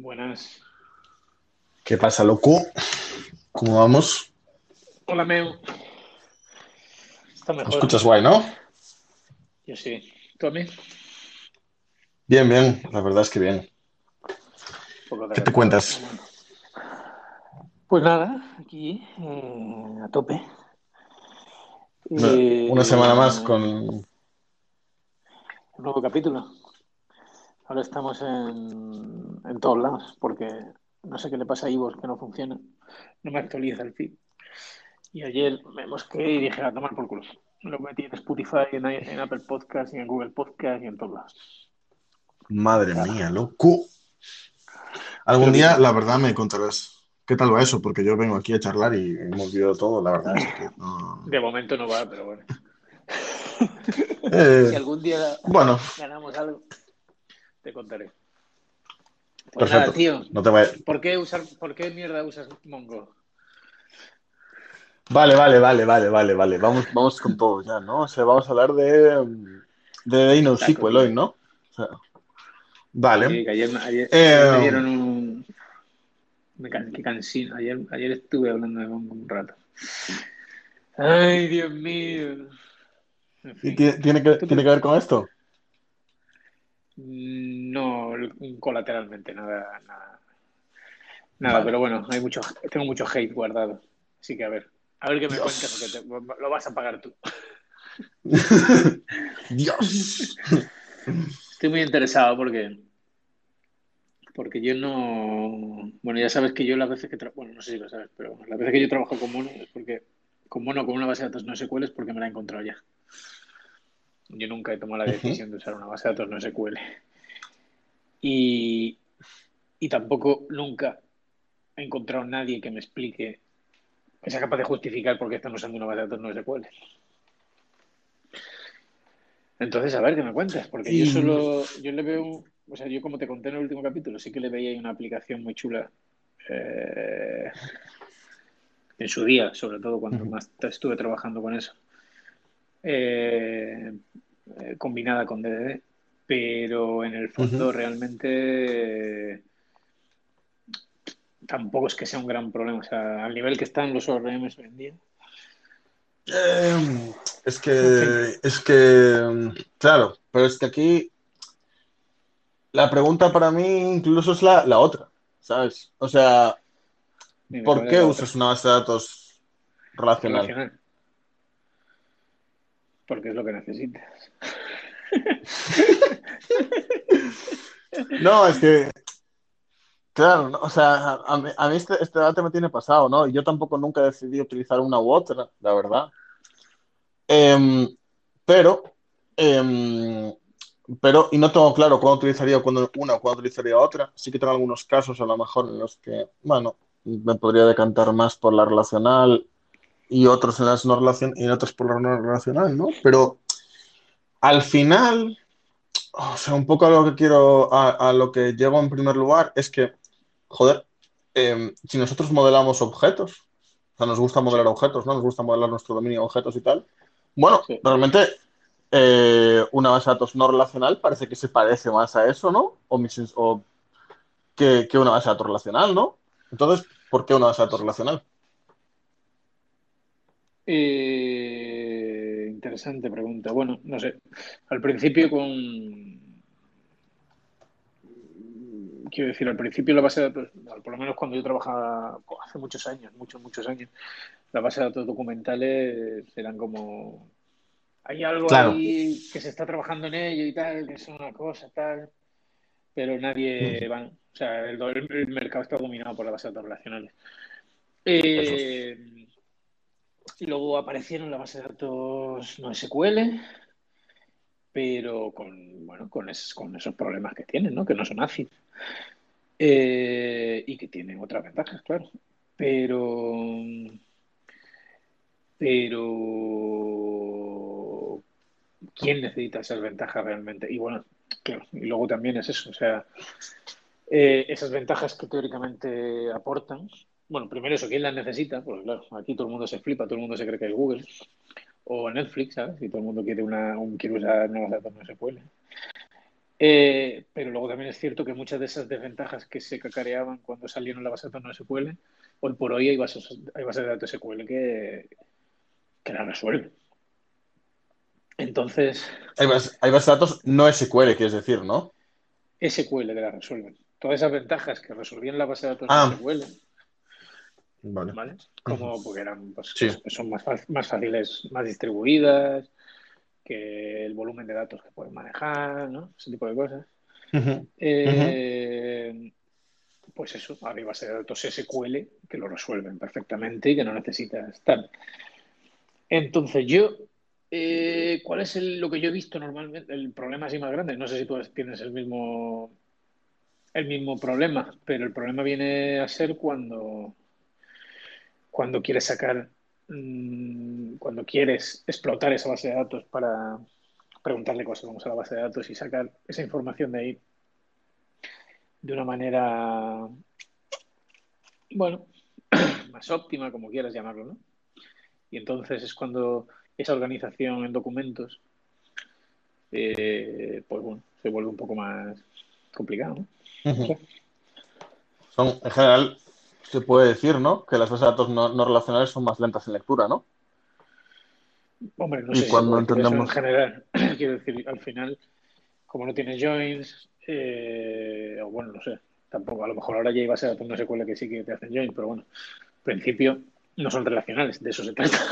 Buenas. ¿Qué pasa, loco? ¿Cómo vamos? Hola, Meu. Está ¿Me escuchas guay, no? Yo sí. ¿Tú a mí? Bien, bien, la verdad es que bien. ¿Qué te cuentas? Pues nada, aquí eh, a tope. Una, Eh, una semana más con... un nuevo capítulo. Ahora estamos en, en todos lados, porque no sé qué le pasa a Ivo que no funciona. No me actualiza el feed. Y ayer me mosqué y dije a tomar por culo. Lo metí en Spotify, en, en Apple Podcast y en Google Podcast y en todos lados. Madre Claro. mía, loco. Algún Pero día, bien. la verdad, me contarás qué tal va eso, porque yo vengo aquí a charlar y hemos visto todo, la verdad es que no... De momento no va, pero bueno. Si Eh, algún día bueno, ganamos algo, te contaré. Pues nada, tío. No te vayas. ¿Por qué usar, por qué mierda usas Mongo? Vale, vale, vale, vale, vale, vale. Vamos, vamos con todo ya, ¿no? O sea, vamos a hablar de, de Exacto, NoSQL tío. hoy, ¿no? O sea, vale. Sí, que ayer, ayer- Eh, ayer me dieron un. Me can- qué cansino. Ayer, ayer estuve hablando de Mongo un rato. Ay, Dios mío. En ¿Y tiene, tiene que, tiene que ver con esto? No, colateralmente, nada, nada. Nada, Vale. pero bueno, hay mucho, tengo mucho hate guardado. Así que a ver, a ver qué me Dios. cuentas, porque te- lo vas a pagar tú. Dios. Estoy muy interesado porque, porque yo no. Bueno, ya sabes que yo las veces que trabajo. Bueno, no sé si lo sabes, pero las veces que yo trabajo con Mono es porque. Con Mono, con una base de datos no SQL es porque me la he encontrado ya. Yo nunca he tomado la decisión de usar una base de datos no SQL. Y, y tampoco nunca he encontrado nadie que me explique, que sea capaz de justificar por qué están usando una base de datos no SQL. Entonces, a ver qué me cuentas, porque yo solo, yo le veo, o sea, yo como te conté en el último capítulo, sí que le veía ahí una aplicación muy chula eh, en su día, sobre todo cuando más estuve trabajando con eso, eh, eh, combinada con DDD, pero en el fondo realmente eh, tampoco es que sea un gran problema, o sea, al nivel que están los ORMs hoy en día. Eh, es que, es que, claro, pero es que aquí la pregunta para mí incluso es la, la otra, ¿sabes? O sea, ¿por ¿cuál es qué usas una base de datos relacional? Relacional. Porque es lo que necesitas. No, es que, claro, o sea, a mí, a mí este, este debate me tiene pasado, ¿no? Yo tampoco nunca decidí utilizar una u otra, la verdad. Em, pero, em, pero, y no tengo claro cuándo utilizaría una o cuándo utilizaría otra. Sí que tengo algunos casos a lo mejor en los que, bueno, me podría decantar más por la relacional y otros en las no relacion y otros por la no relacional, ¿no? Pero al final, o sea, un poco a lo que quiero, a, a lo que llego en primer lugar es que, joder, em, si nosotros modelamos objetos, o sea, nos gusta modelar objetos, ¿no? Nos gusta modelar nuestro dominio de objetos y tal. Bueno, sí. realmente eh, una base de datos no relacional parece que se parece más a eso, ¿no? O, mis- o que, que una base de datos relacional, ¿no? Entonces, ¿por qué una base de datos relacional? Eh, interesante pregunta. Bueno, no sé. Al principio con... Quiero decir, al principio la base de datos, por lo menos cuando yo trabajaba hace muchos años, muchos, muchos años, la base de datos documentales eran como... Hay algo Claro. ahí que se está trabajando en ello y tal, que es una cosa, tal, pero nadie Ujú. va. O sea, el, el- mercado está dominado por las bases de datos relacionales. Eh, y luego aparecieron las bases de datos no SQL, pero con, bueno, con, es- con esos problemas que tienen, ¿no? Que no son ácidos. Eh, y que tienen otras ventajas, claro. Pero, pero, ¿quién necesita esas ventajas realmente? Y bueno, claro, y luego también es eso, o sea, eh, esas ventajas que teóricamente aportan. Bueno, primero eso, ¿quién las necesita? Porque claro, aquí todo el mundo se flipa, todo el mundo se cree que es Google o Netflix, ¿sabes? Y todo el mundo quiere una, un, quiere usar nuevas datos no SQL. Eh, pero luego también es cierto que muchas de esas desventajas que se cacareaban cuando salieron la base de datos no SQL, hoy por hoy hay bases, hay bases de datos SQL que, que la resuelven. Entonces. Hay bases, hay bases de datos no SQL, quieres decir, ¿no? SQL que la resuelven. Todas esas ventajas que resolvían la base de datos Ah. SQL, Vale. ¿vale? Como porque eran, pues, Sí. que son más, más fáciles, más distribuidas, que el volumen de datos que pueden manejar, ¿no? Ese tipo de cosas. Eh, Pues eso, hay bases de datos SQL que lo resuelven perfectamente y que no necesitas tal. Entonces, yo, eh, ¿cuál es el- lo que yo he visto normalmente? El problema así más grande. No sé si tú tienes el mismo, el mismo problema, pero el problema viene a ser cuando, cuando quieres sacar, mm, cuando quieres explotar esa base de datos para preguntarle cosas, vamos a la base de datos y sacar esa información de ahí de una manera, bueno, más óptima, como quieras llamarlo, ¿no? Y entonces es cuando esa organización en documentos, eh, pues bueno, se vuelve un poco más complicado, ¿no? Son, en general, se puede decir, ¿no? Que las bases de datos no, no relacionales son más lentas en lectura, ¿no? Hombre, no Y sé si cuando eso en entendemos- general. Quiero decir, al final, como no tienes joins, eh, o bueno, no sé, tampoco, a lo mejor ahora ya hay base de datos no es que sí que te hacen join, pero bueno, en principio no son relacionales, de eso se trata.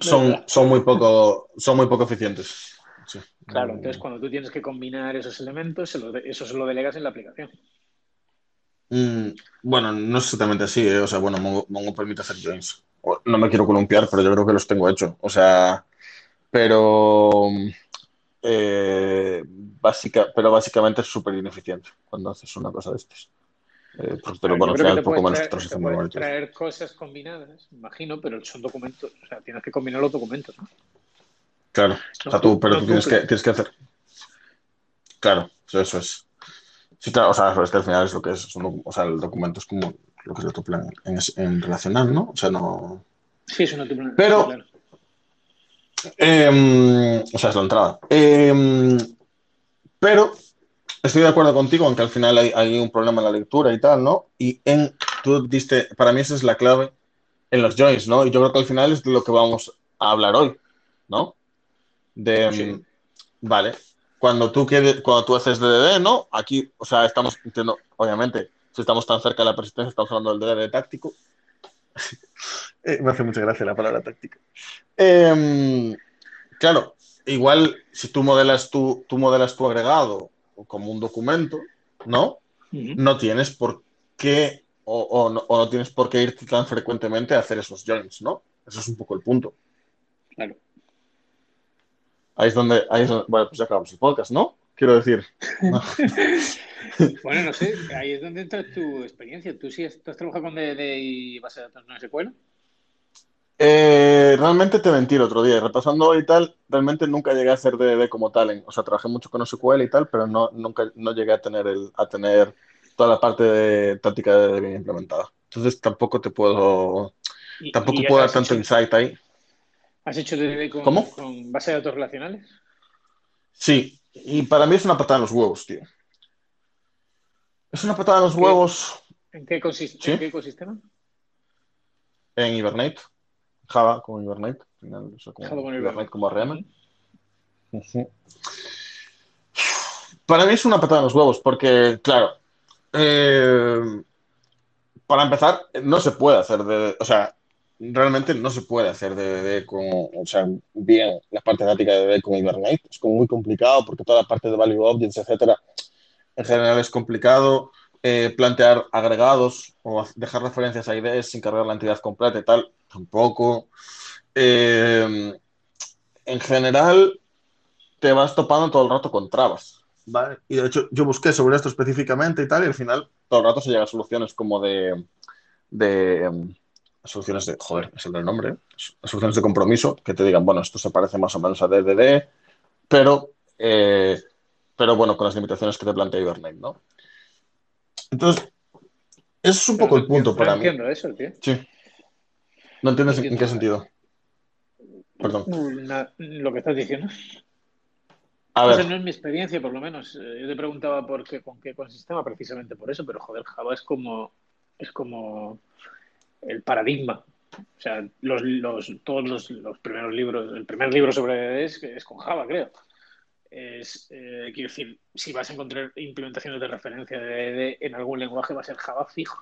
Son, son muy poco, son muy poco eficientes. Sí. Claro, entonces cuando tú tienes que combinar esos elementos, eso se lo delegas en la aplicación. Mm, bueno, no es exactamente así, ¿eh? O sea, bueno, Mongo, Mongo permite hacer joins. No me quiero columpiar, pero yo creo que los tengo hechos. O sea, pero, eh, básica, pero básicamente es súper ineficiente cuando haces una cosa de estas. Eh, porque te lo, bueno, al que poco menos traer, monolíticos. traer cosas combinadas, imagino, pero son documentos, o sea, tienes que combinar los documentos, ¿no? Claro, o sea, tú, pero no tú tienes que, tienes que hacer. Claro, eso es. Sí, claro, o sea, es que al final es lo que es. un o sea, el documento es como lo que es tu plan en, en relacional, ¿no? O sea, no. Sí, es una dupla- Pero- sí, claro. Eh, o sea, es la entrada. Eh, pero estoy de acuerdo contigo en que al final hay, hay un problema en la lectura y tal, ¿no? Y en, tú diste, para mí esa es la clave en los joins, ¿no? Y yo creo que al final es de lo que vamos a hablar hoy, ¿no? De, Sí. mm, vale, cuando tú quieres, cuando tú haces DDD, ¿no? Aquí, o sea, estamos, entiendo, obviamente, si estamos tan cerca de la persistencia, estamos hablando del DDD táctico. Eh, me hace mucha gracia la palabra táctica. Eh, claro, igual si tú modelas tu, tú modelas tu agregado como un documento, ¿no? No tienes por qué o, o no, o no tienes por qué irte tan frecuentemente a hacer esos joins, ¿no? Ese es un poco el punto. Claro. Ahí es donde, ahí es donde- bueno, pues ya acabamos el podcast, ¿no? Quiero decir, Bueno, no sé, ahí es donde entra tu experiencia. ¿Tú sí has, tú has trabajado con DD y base de datos no SQL? eh, realmente te mentí el otro día, repasando y tal, realmente nunca llegué a hacer DDD como tal, en- o sea, trabajé mucho con SQL y tal, pero no, nunca, no llegué a tener, el, a tener toda la parte de táctica de DDD bien implementada. Entonces tampoco te puedo, tampoco puedo dar tanto hecho- insight ahí. ¿Has hecho DD con, ¿Cómo? con base de datos relacionales? Sí, y para mí es una patada en los huevos, tío. Es una patada en los ¿Qué? huevos ¿En qué, consiste, Sí. ¿en qué ecosistema? en Hibernate, Java como Hibernate, al final, o sea, como Java con Hibernate Hibernate. como RM. Para mí es una patada en los huevos, porque, claro, eh, para empezar, no se puede hacer de, o sea, realmente no se puede hacer DDD con, o sea, bien la parte táctica de DDD con Hibernate, es como muy complicado porque toda la parte de Value Objects, etcétera, en general es complicado. Eh, plantear agregados o dejar referencias a IDs sin cargar la entidad completa y tal, tampoco. Eh, en general, te vas topando todo el rato con trabas. ¿vale? Y de hecho, yo busqué sobre esto específicamente y tal, y al final todo el rato se llega a soluciones como de. um, soluciones de. Joder, es el nombre. Soluciones de compromiso que te digan, bueno, esto se parece más o menos a DDD, pero. eh, pero bueno, con las limitaciones que te plantea Hibernate, ¿no? Entonces, ese es un Pero poco no el punto para no mí. entiendo eso, tío. Sí. ¿No entiendes No en, qué sentido? Perdón. Lo que estás diciendo. A ver. no es mi experiencia, por lo menos. Eh, yo te preguntaba por qué, con qué consistema, precisamente por eso, pero joder, Java es como, es como el paradigma. O sea, los, los, todos los, primeros libros, el primer libro sobre es, es con Java, creo. Es, eh, quiero decir, si vas a encontrar implementaciones de referencia de en algún lenguaje, va a ser Java fijo.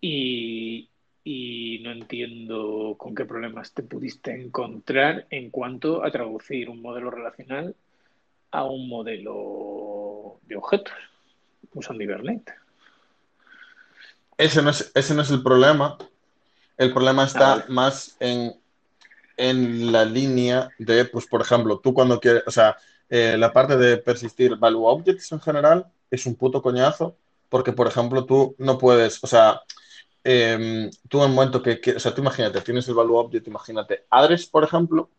Y, y no entiendo con qué problemas te pudiste encontrar en cuanto a traducir un modelo relacional a un modelo de objetos usando Hibernate. Ese no es, ese no es el problema. El problema está ah, más en, en la línea de, pues, por ejemplo, tú cuando quieres, o sea, eh, la parte de persistir value objects en general es un puto coñazo, porque, por ejemplo, tú no puedes, o sea, em, tú en un momento que, o sea, tú imagínate, tienes el value object, imagínate, address, por ejemplo,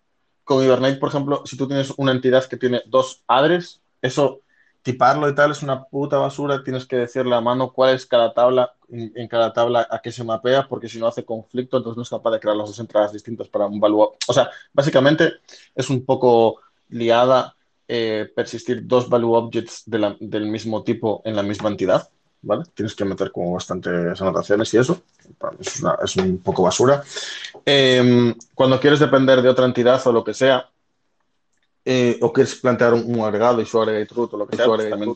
con Hibernate, por ejemplo, si tú tienes una entidad que tiene dos address, eso, tiparlo y tal es una puta basura, tienes que decirle a mano cuál es cada tabla, en, cada tabla a qué se mapea, porque si no hace conflicto, entonces no es capaz de crear las dos entradas distintas para un value. O sea, básicamente es un poco liada eh, persistir dos value objects del mismo tipo en la misma entidad. ¿Vale? Tienes que meter como bastantes anotaciones y eso. es, un poco basura. Em, cuando quieres depender de otra entidad o lo que sea, eh, o quieres plantear un, agregado y su agregate root o lo que sea, pues también,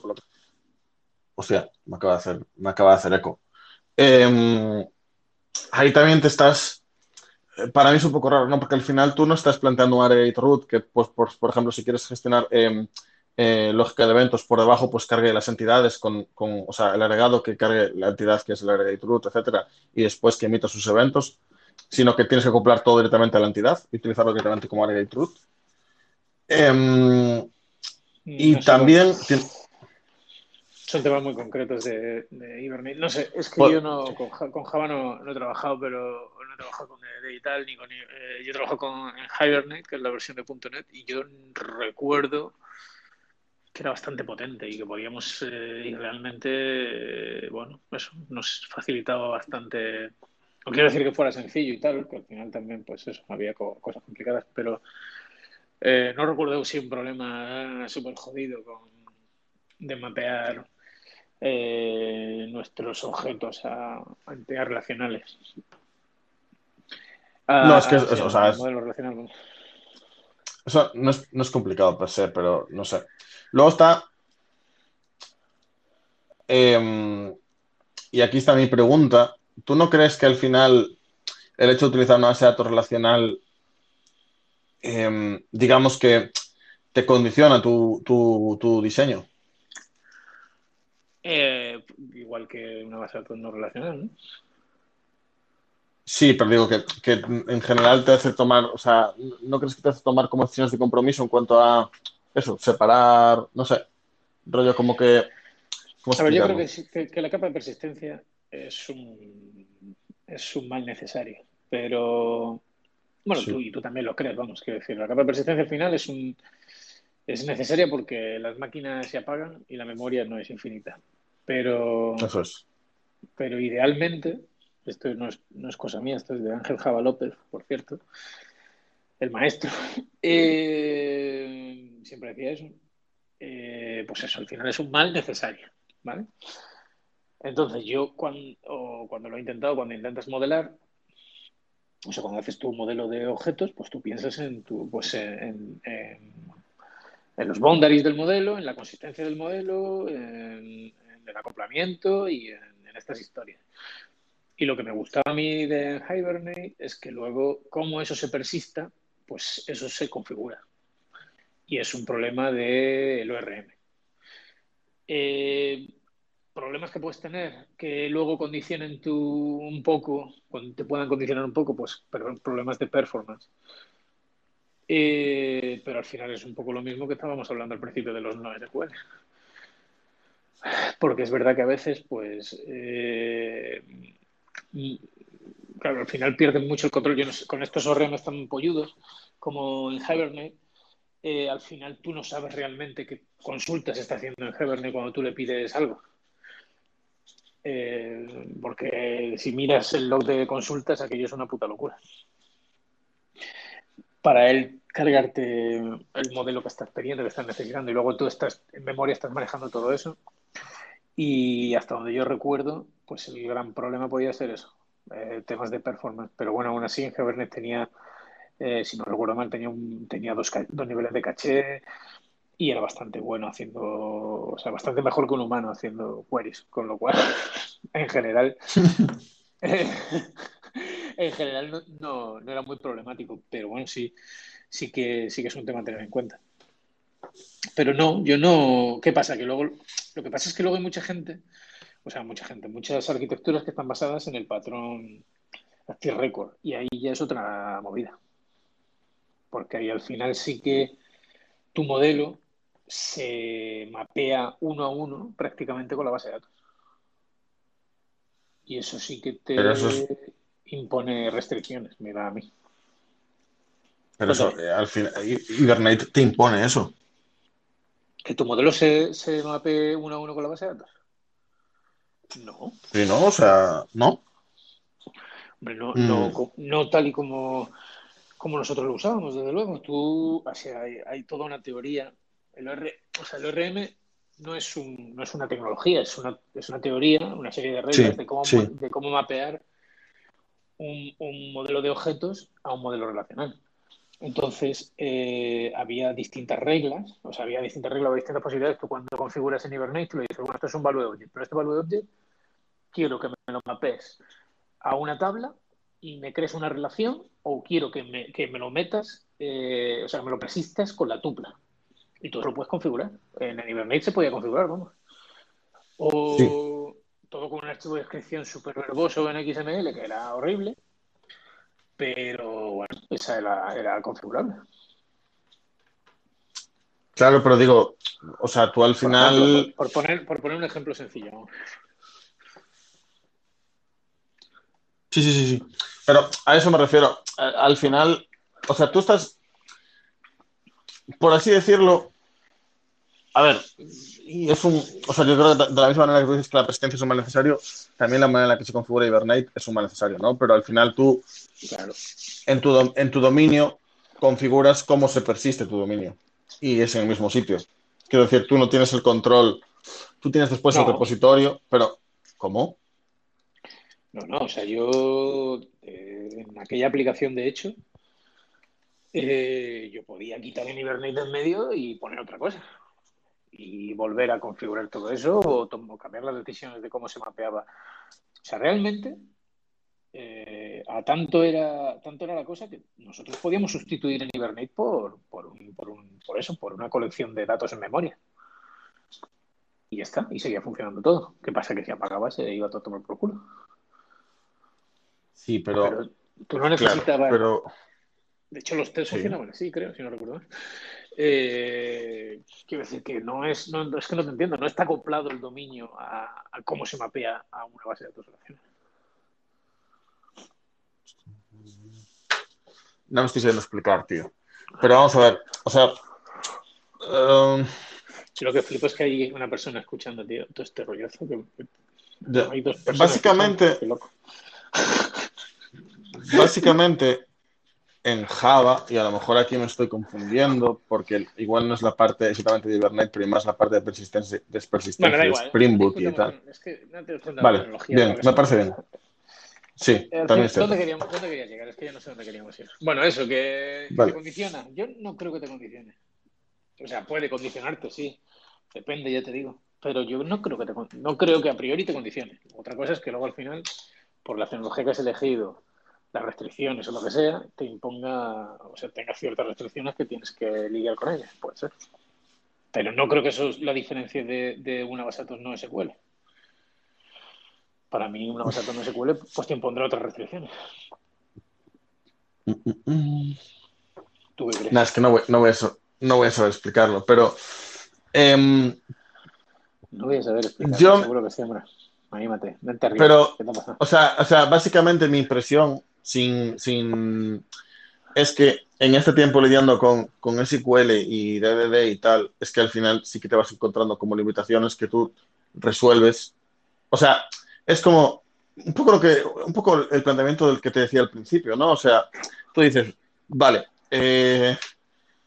Hostia, me acaba de hacer, me acaba de hacer eco. Em, ahí también te estás. Eh, para mí es un poco raro, ¿no? Porque al final tú no estás planteando un agregate root que, pues, por, por ejemplo, si quieres gestionar em, eh, lógica de eventos por debajo, pues cargue las entidades con, con, o sea, el agregado que cargue la entidad que es el agregate root, etcétera, y después que emita sus eventos, sino que tienes que acoplar todo directamente a la entidad y utilizarlo directamente como agregate root. Em, y también... Son temas muy concretos de, Hibernate. No sé, es que yo no, con, Java no, he trabajado, pero no he trabajado con Digital ni con. Eh, yo trabajo con Hibernate, que es la versión de .NET, y yo recuerdo que era bastante potente y que podíamos eh, y realmente, eh, bueno, eso nos facilitaba bastante. No quiero decir que fuera sencillo y tal, que al final también, pues eso, había cosas complicadas, pero eh, no recuerdo si un problema súper jodido con, de mapear eh, nuestros objetos a, entidades relacionales. no, es que o sea, Eso no es, no es complicado per se, pero no sé. Luego está. Em, y aquí está mi pregunta. ¿Tú no crees que al final el hecho de utilizar una base de datos relacional Em, digamos que te condiciona tu, diseño. Eh, igual que una base de datos no relacional, ¿no? Sí, pero digo que, en general te hace tomar, o sea, ¿no crees que te hace tomar como decisiones de compromiso en cuanto a eso, separar, no sé, rollo como que... a ver, yo creo que, que, la capa de persistencia es un, es un mal necesario, pero bueno, tú y tú también lo crees, vamos, quiero decir, la capa de persistencia al final es un es necesaria porque las máquinas se apagan y la memoria no es infinita. Pero Eso es. Pero idealmente, esto no es, no es cosa mía, esto es de Ángel Java López, por cierto, el maestro. Eh, siempre decía eso. Eh, pues eso, al final es un mal necesario, ¿vale? Entonces yo cuando, cuando lo he intentado, cuando intentas modelar, o sea, cuando haces tu modelo de objetos, pues tú piensas en, pues los boundaries del modelo, en la consistencia del modelo, en, el acoplamiento y en, estas historias. Y lo que me gustaba a mí de Hibernate es que luego, como eso se persista, pues eso se configura. Y es un problema del ORM. Eh, problemas que puedes tener que luego condicionen tu un poco, te puedan condicionar un poco, pues problemas de performance. Eh, pero al final es un poco lo mismo que estábamos hablando al principio de los no SQL. Porque es verdad que a veces, pues, eh, claro, al final pierden mucho el control. Con estos ORM tan polludos como en Hibernate, eh, al final tú no sabes realmente qué consultas está haciendo en Hibernate cuando tú le pides algo. Eh, porque si miras el log de consultas, aquello es una puta locura. para él cargarte el modelo que estás pidiendo, que estás necesitando, y luego tú estás en memoria, estás manejando todo eso. Y hasta donde yo recuerdo, pues el gran problema podía ser eso, eh, temas de performance. Pero bueno, aún así en Kubernetes tenía, eh, si no recuerdo mal, tenía, un, tenía dos, dos niveles de caché y era bastante bueno haciendo, o sea, bastante mejor que un humano haciendo queries, con lo cual, en general, en general no, no, era muy problemático, pero bueno, sí, sí que, sí que es un tema a tener en cuenta. Pero no, yo no. ¿Qué pasa? Que luego. Lo que pasa es que luego hay mucha gente, o sea, mucha gente, muchas arquitecturas que están basadas en el patrón Active Record. Y ahí ya es otra movida. Porque ahí al final sí que tu modelo se mapea uno a uno prácticamente con la base de datos. Y eso sí que te impone restricciones, me da a mí. Pero eso, eh, al final, Hibernate te impone eso. ¿Que tu modelo se, se mape uno a uno con la base de datos? No. Sí, no, o sea, no. Hombre, no, no, mm. no tal y como, como nosotros lo usábamos, desde luego. Tú, o sea, hay, hay, toda una teoría. El, R, o sea, el ORM no es, un, no es una tecnología, es una, es una teoría, una serie de reglas sí, de, cómo, sí. de cómo mapear un, un modelo de objetos a un modelo relacional. Entonces, eh, había distintas reglas, o sea, había distintas reglas o distintas posibilidades. Tú cuando configuras en Hibernate, tú le dices, bueno, esto es un value object, pero este value object quiero que me lo mapees a una tabla y me crees una relación o quiero que me, que me lo metas, eh, o sea, que me lo persistas con la tupla. Y tú lo puedes configurar. En el Hibernate se podía configurar, vamos. O sí. todo con un archivo de descripción súper verboso en XML, que era horrible pero bueno, esa era, era configurable. Claro, pero digo, o sea, tú al final. Por, ejemplo, por, por, poner, por poner un ejemplo sencillo. Sí, sí, sí, sí. Pero a eso me refiero. Al final, o sea, tú estás, por así decirlo, a ver, y es un, o sea, yo creo que de la misma manera que tú dices que la presencia es un mal necesario, también la manera en la que se configura Hibernate es un mal necesario, ¿no? Pero al final tú Claro. En tu, en tu dominio configuras cómo se persiste tu dominio y es en el mismo sitio. Quiero decir, tú no tienes el control, tú tienes después no. el repositorio, pero ¿cómo? No, no, o sea, yo eh, en aquella aplicación de hecho, eh, yo podía quitar el Hibernate en medio y poner otra cosa. Y volver a configurar todo eso o, o cambiar las decisiones de cómo se mapeaba. O sea, realmente eh, a tanto era, tanto era la cosa que nosotros podíamos sustituir en Hibernate por, por, un, por, un, por, eso, por una colección de datos en memoria. Y ya está, y seguía funcionando todo. ¿Qué pasa? Que si apagaba se iba todo a tomar por culo. Sí, pero. pero tú no necesitabas. Claro, pero... De hecho, los test sí. funcionaban así, creo, si no recuerdo. Eh, quiero decir que no es, no, es que no te entiendo, no está acoplado el dominio a, a cómo se mapea a una base de datos relacional. No me estoy sabiendo explicar, tío. Pero vamos a ver, o sea... Um... Sí, lo que flipo es que hay una persona escuchando, tío, todo este rollazo. Que... Hay dos personas básicamente, básicamente, en Java, y a lo mejor aquí me estoy confundiendo, porque igual no es la parte exactamente de Hibernate, pero más la parte de persistencia, de, persistencia bueno, de Spring Boot y tal. Es que no vale, bien, me parece bien. Sí, eh, también ¿dónde, queríamos, ¿Dónde quería llegar? Es que ya no sé dónde queríamos ir. Bueno, eso, que, vale. te condiciona. Yo no creo que te condicione. O sea, puede condicionarte, sí. Depende, ya te digo. Pero yo no creo que te no creo que a priori te condicione. Otra cosa es que luego al final, por la tecnología que has elegido, las restricciones o lo que sea, te imponga, o sea, tenga ciertas restricciones que tienes que lidiar con ellas. Puede ser. Pero no creo que eso es la diferencia de, de una base de datos no SQL para mí una base de datos no SQL pues te impondrá otras restricciones. ¿Tú qué crees? Es que no voy, no voy, a, no voy a saber explicarlo, pero... Eh, no voy a saber explicarlo, yo, seguro que sí, hombre. Anímate, vente arriba. Pero, o sea, o sea, básicamente mi impresión sin, sin, es que en este tiempo lidiando con, con SQL y DDD y tal, es que al final sí que te vas encontrando como limitaciones que tú resuelves. O sea, es como un poco lo que, un poco el planteamiento del que te decía al principio, ¿no? O sea, tú dices, vale, eh,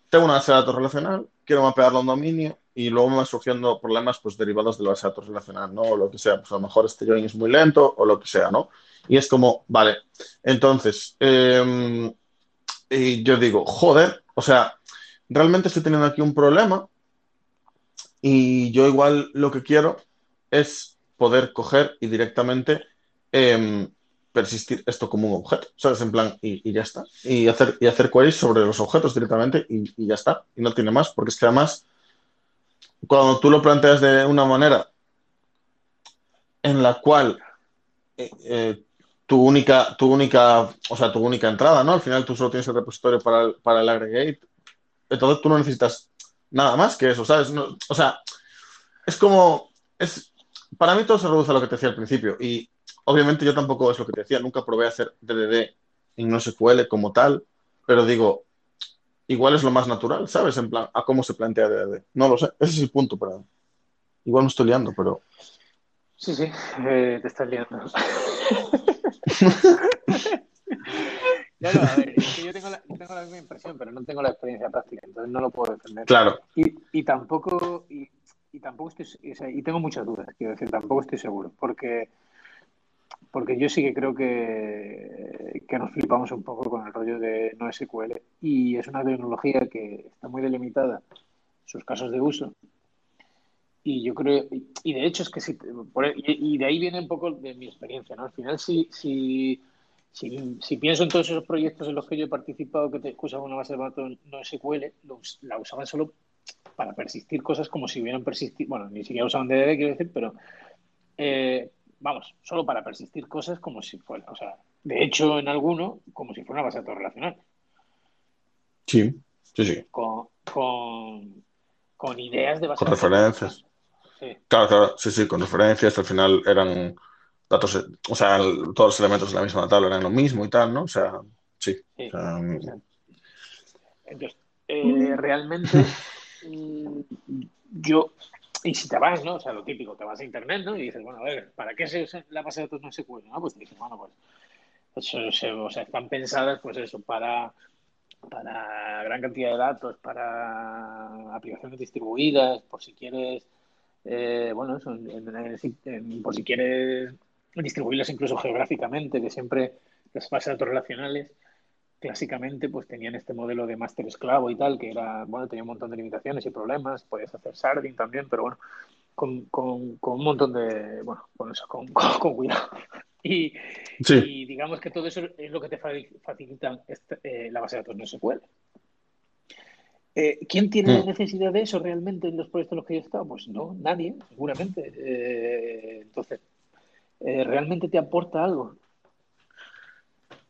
tengo una base de datos relacional, quiero mapearlo a un dominio y luego van surgiendo problemas pues, derivados de de datos relacional, ¿no? O lo que sea, pues a lo mejor este join es muy lento o lo que sea, ¿no? Y es como, vale, entonces, eh, y yo digo, joder, o sea, realmente estoy teniendo aquí un problema y yo igual lo que quiero es poder coger y directamente eh, persistir esto como un objeto, ¿sabes? En plan, y, ya está. Y hacer, y hacer queries sobre los objetos directamente y, ya está. Y no tiene más, porque es que además, cuando tú lo planteas de una manera en la cual eh, eh, tu única, tu única, o sea, tu única entrada, ¿no? Al final tú solo tienes el repositorio para el, para el aggregate, entonces tú no necesitas nada más que eso, ¿sabes? O sea, es como, es, para mí todo se reduce a lo que te decía al principio y obviamente yo tampoco es lo que te decía, nunca probé a hacer DDD en no SQL como tal, pero digo, igual es lo más natural, ¿sabes? En plan, a cómo se plantea DDD. No lo sé, ese es el punto para Igual me estoy liando, pero... Sí, sí, eh, te estás liando. No, a ver, es que yo tengo la, tengo la, misma impresión, pero no tengo la experiencia práctica, entonces no lo puedo defender. Claro. Y, y tampoco, y, y, tampoco estoy, o sea, y tengo muchas dudas, quiero decir, tampoco estoy seguro, porque, porque yo sí que creo que, que nos flipamos un poco con el rollo de no SQL y es una tecnología que está muy delimitada sus casos de uso. Y yo creo, y de hecho es que si, por, y, y de ahí viene un poco de mi experiencia, ¿no? Al final, si, si si, si, pienso en todos esos proyectos en los que yo he participado que te usaban una base de datos no SQL, la usaban solo para persistir cosas como si hubieran persistido, bueno, ni siquiera usaban DDD, quiero decir, pero eh, vamos, solo para persistir cosas como si fuera, o sea, de hecho en alguno, como si fuera una base de datos relacional. Sí, sí, sí. Con, con, con ideas de base Con referencias. Sí. Claro, claro, sí, sí, con referencias, al final eran datos, o sea, todos los elementos de la misma tabla eran lo mismo y tal, ¿no? O sea, sí. Entonces, eh, realmente, yo, y si te vas, ¿no? O sea, lo típico, te vas a internet, ¿no? Y dices, bueno, a ver, ¿para qué se usa la base de datos no SQL? ¿no? Pues dices, bueno, pues, eso, o sea, están pensadas, pues eso, para, para gran cantidad de datos, para aplicaciones distribuidas, por si quieres, eh, bueno, eso, en, por si quieres distribuirlas incluso geográficamente, que siempre las bases de datos relacionales clásicamente pues tenían este modelo de máster esclavo y tal, que era, bueno, tenía un montón de limitaciones y problemas, podías hacer sharding también, pero bueno, con, con, con un montón de, bueno, con eso, con, con, cuidado. Y, sí. y, digamos que todo eso es lo que te facilita este, eh, la base de datos no SQL. Eh, ¿Quién tiene mm. necesidad de eso realmente en los proyectos en los que yo he estado? Pues no, nadie, seguramente. Eh, entonces, eh, realmente te aporta algo.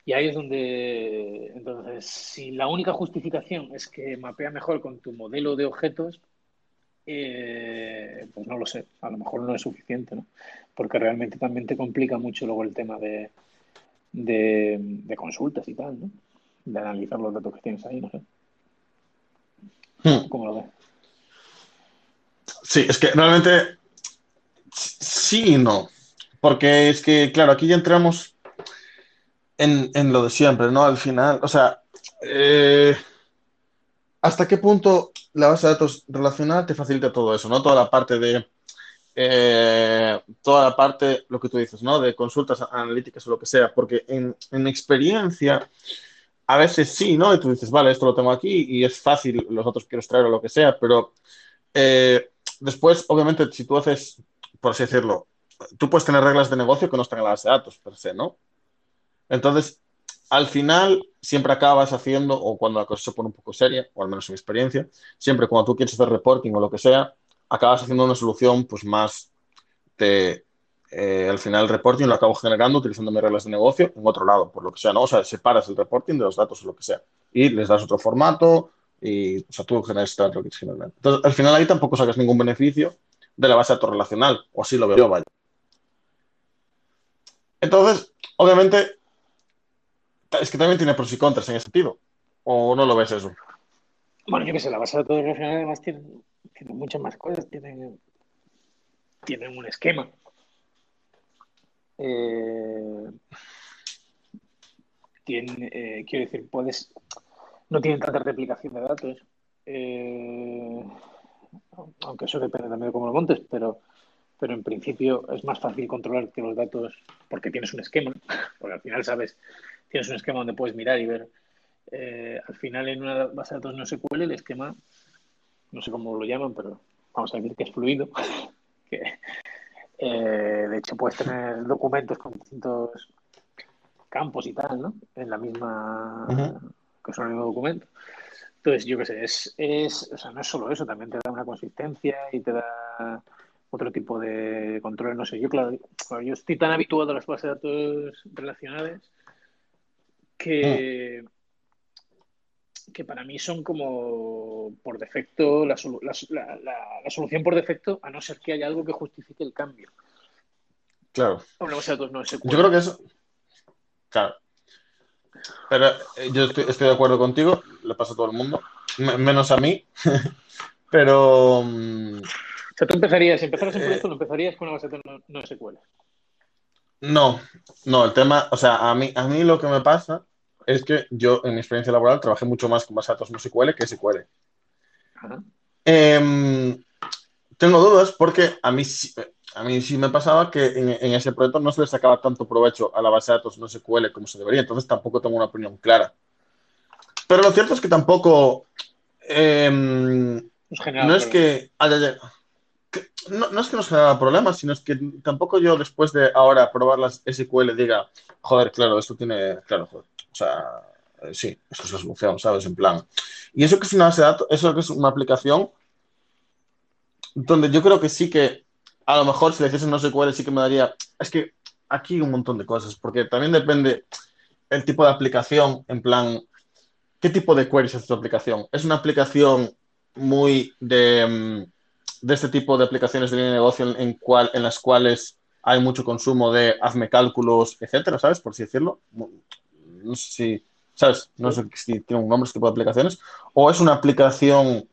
Y ahí es donde, entonces, si la única justificación es que mapea mejor con tu modelo de objetos, eh, pues no lo sé, a lo mejor no es suficiente, ¿no? Porque realmente también te complica mucho luego el tema de, de, de consultas y tal, ¿no? De analizar los datos que tienes ahí, no sé. Hmm. ¿Cómo lo ves? Sí, es que realmente sí y no. Porque es que, claro, aquí ya entramos en, en lo de siempre, ¿no? Al final, o sea, eh, ¿hasta qué punto la base de datos relacional te facilita todo eso, ¿no? Toda la parte de, eh, toda la parte, lo que tú dices, ¿no? De consultas analíticas o lo que sea, porque en, en experiencia, a veces sí, ¿no? Y tú dices, vale, esto lo tengo aquí y es fácil, los otros quiero extraer o lo que sea, pero eh, después, obviamente, si tú haces, por así decirlo, tú puedes tener reglas de negocio que no están en la base de datos, per se, ¿no? Entonces, al final, siempre acabas haciendo, o cuando la cosa se pone un poco seria, o al menos en mi experiencia, siempre cuando tú quieres hacer reporting o lo que sea, acabas haciendo una solución pues más de, eh, al final el reporting lo acabo generando utilizando mis reglas de negocio en otro lado, por lo que sea, ¿no? O sea, separas el reporting de los datos o lo que sea, y les das otro formato, y, o sea, tú generas lo que generar. Entonces, al final ahí tampoco sacas ningún beneficio de la base de datos relacional, o así lo veo yo, vaya. Entonces, obviamente, es que también tiene pros y contras en ese sentido. ¿O no lo ves eso? Bueno, yo qué sé, la base de datos relacional además tiene, tiene muchas más cosas, tienen, tienen un esquema. Eh, tiene, eh, quiero decir, puedes, no tienen tanta replicación de datos. Eh, aunque eso depende también de cómo lo montes, pero, pero en principio es más fácil controlar que los datos porque tienes un esquema, porque al final sabes, tienes un esquema donde puedes mirar y ver. Eh, al final en una base de datos no se cuele el esquema, no sé cómo lo llaman, pero vamos a decir que es fluido. que, eh, de hecho, puedes tener documentos con distintos campos y tal, ¿no? En la misma, que son el mismo documento. Entonces, yo qué sé, es, es, o sea, no es solo eso, también te da una consistencia y te da otro tipo de control. No sé, yo, claro, yo estoy tan habituado a las bases de datos relacionales que, que para mí son como por defecto la, la, la, solución por defecto, a no ser que haya algo que justifique el cambio. Claro. Una de no Yo creo que eso. Claro. Pero eh, yo estoy, de acuerdo contigo, le pasa a todo el mundo, menos a mí. Pero. Mm, o sea, tú empezarías, si empezaras un proyecto, eh, lo empezarías con una base de datos no, no SQL. No, no, el tema, o sea, a mí, a mí lo que me pasa es que yo en mi experiencia laboral trabajé mucho más con base de datos no SQL que SQL. Em, tengo dudas porque a mí, a mí sí me pasaba que en, ese proyecto no se le sacaba tanto provecho a la base de datos no SQL como se debería, entonces tampoco tengo una opinión clara. Pero lo cierto es que tampoco... Em, no es que no, es que nos genera problemas, sino es que tampoco yo después de ahora probar las SQL diga, joder, claro, esto tiene, claro, joder, o sea, eh, sí, esto es la solución, ¿sabes? En plan. Y eso que es una base de datos, eso que es una aplicación donde yo creo que sí que, a lo mejor si le hiciesen no SQL sí que me daría, es que aquí hay un montón de cosas, porque también depende el tipo de aplicación, en plan, ¿qué tipo de queries es tu aplicación? ¿Es una aplicación muy de... De este tipo de aplicaciones de negocio en, en las cuales hay mucho consumo de hazme cálculos, etcétera, ¿sabes? Por así decirlo. No sé si, ¿sabes? No sé si tiene un nombre este tipo de aplicaciones. O es una aplicación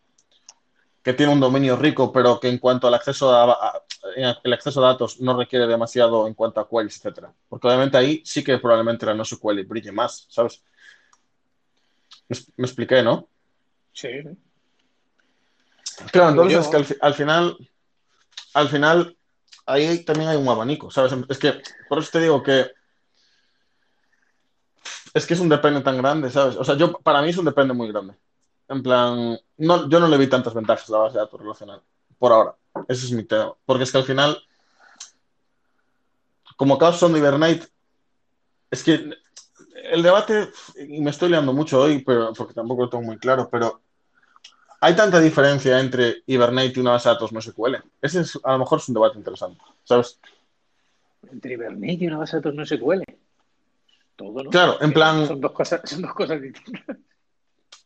que tiene un dominio rico, pero que en cuanto al acceso a, el acceso a datos no requiere demasiado en cuanto a queries, etcétera. Porque obviamente ahí sí que probablemente la no SQL brille más, ¿sabes? Me, me expliqué, ¿no? Sí. Claro, entonces es que al, final, al final, ahí también hay un abanico, ¿sabes? Es que, por eso te digo que es que es un depende tan grande, ¿sabes? O sea, yo, para mí es un depende muy grande. En plan, no, yo no le vi tantas ventajas a la base de datos relacional, por ahora. Ese es mi tema. Porque es que al final, como casos son de Hibernate, es que el debate, y me estoy liando mucho hoy, pero porque tampoco lo tengo muy claro, pero hay tanta diferencia entre Hibernate y una base de datos no SQL. Ese es, a lo mejor es un debate interesante, ¿sabes? Entre Hibernate y una base de datos no SQL. Todo, ¿no? Claro, en plan. Son dos cosas, son dos cosas distintas.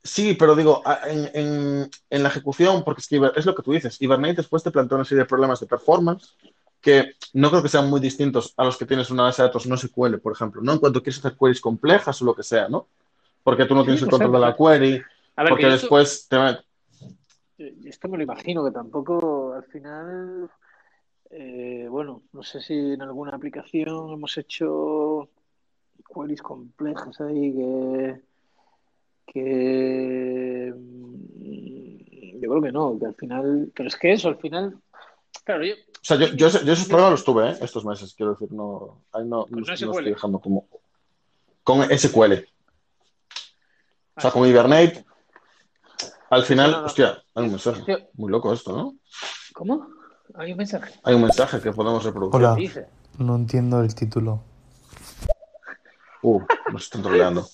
Sí, pero digo, en, la ejecución, porque es, que es lo que tú dices, Hibernate después te plantea una serie de problemas de performance que no creo que sean muy distintos a los que tienes una base de datos no SQL, por ejemplo, ¿no? En cuanto quieres hacer queries complejas o lo que sea, ¿no? Porque tú no tienes el control de la query, porque después te, esto me lo imagino, que tampoco al final, eh, bueno, no sé si en alguna aplicación hemos hecho queries complejas ahí que, que mm, yo creo que no, que al final, pero es que eso, al final, claro, yo... O sea, yo, yo, esos problemas los tuve ¿eh? estos meses, quiero decir, no, ahí no, no, estoy dejando como... Con SQL. O sea, con Hibernate al final, hostia, hay un mensaje. Muy loco esto, ¿no? ¿Cómo? Hay un mensaje. Hay un mensaje que podemos reproducir. Hola. No entiendo el título. Uh, nos están troleando.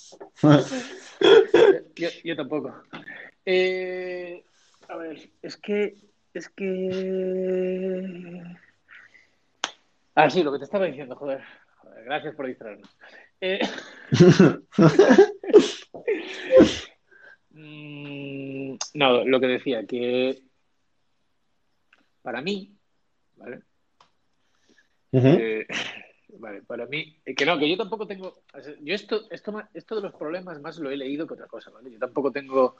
yo, tampoco. Eh, a ver, es que. Es que. Ah, sí, lo que te estaba diciendo, joder. gracias por distraernos. Eh... Mm, no, lo que decía, que para mí, ¿vale? Eh, vale, para mí, eh, que no, que yo tampoco tengo, yo esto, esto, esto de los problemas más lo he leído que otra cosa, ¿vale? Yo tampoco tengo,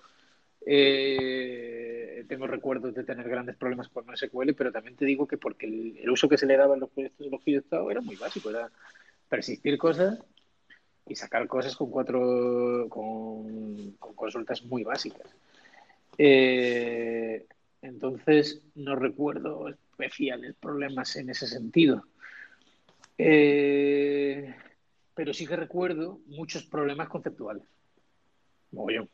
eh, tengo recuerdos de tener grandes problemas con SQL, pero también te digo que porque el, uso que se le daba en los proyectos de los que yo he estado era muy básico, era persistir cosas y sacar cosas con cuatro con, consultas muy básicas. Eh, entonces, no recuerdo especiales problemas en ese sentido. Eh, pero sí que recuerdo muchos problemas conceptuales. Mogollón.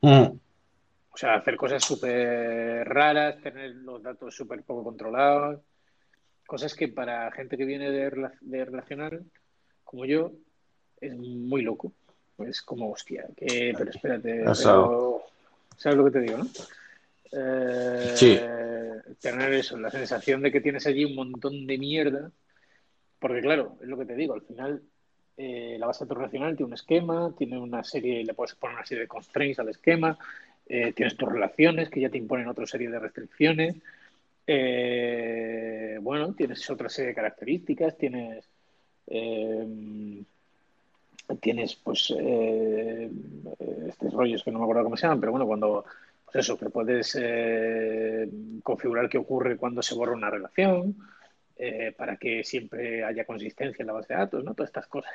Mm. O sea, hacer cosas súper raras, tener los datos súper poco controlados, cosas que para gente que viene de, de relacional, como yo, es muy loco. Es como, hostia, que, pero espérate, ¿sabes lo que te digo, no? Eh, sí. Tener eso, la sensación de que tienes allí un montón de mierda, porque claro, es lo que te digo, al final eh, la base de relacional tiene un esquema, tiene una serie, le puedes poner una serie de constraints al esquema, eh, tienes tus relaciones que ya te imponen otra serie de restricciones. Bueno, tienes otra serie de características, tienes. Eh, tienes, pues, estos rollos que no me acuerdo cómo se llaman, pero bueno, cuando. Pues eso, que puedes configurar qué ocurre cuando se borra una relación, para que siempre haya consistencia en la base de datos, ¿no? Todas estas cosas.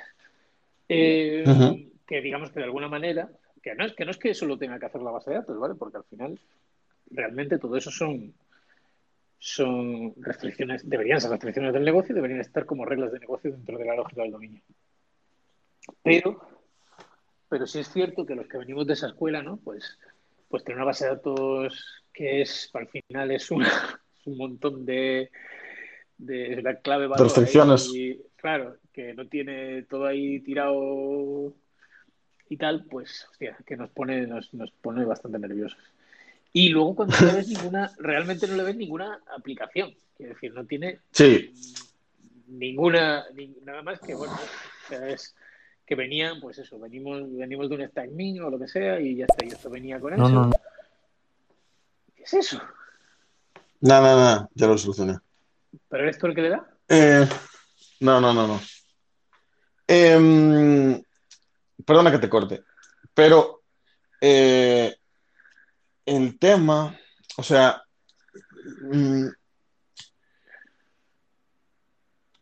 Que digamos que de alguna manera que no, es, que no es que eso lo tenga que hacer la base de datos, ¿vale? Porque al final, realmente todo eso son, son restricciones, deberían ser restricciones del negocio, deberían estar como reglas de negocio dentro de la lógica del dominio. Pero, pero sí es cierto que los que venimos de esa escuela, ¿no? Pues, pues tener una base de datos que es, al final, es, un montón de, de la clave valor restricciones. claro, que no tiene todo ahí tirado y tal, pues, hostia, que nos pone, nos, nos pone bastante nerviosos. Y luego cuando no le ves ninguna, realmente no le ves ninguna aplicación. Es decir, no tiene sí. ninguna, nada más que, bueno, es que venían, pues eso, venimos, venimos de un min o lo que sea y ya está, y esto venía con eso. ¿Qué es eso? Nada, nada, nada, ya lo solucioné. ¿Pero eres tú el que le da? Eh, no, no, no, no. Eh, perdona que te corte, pero eh, el tema, o sea, mm,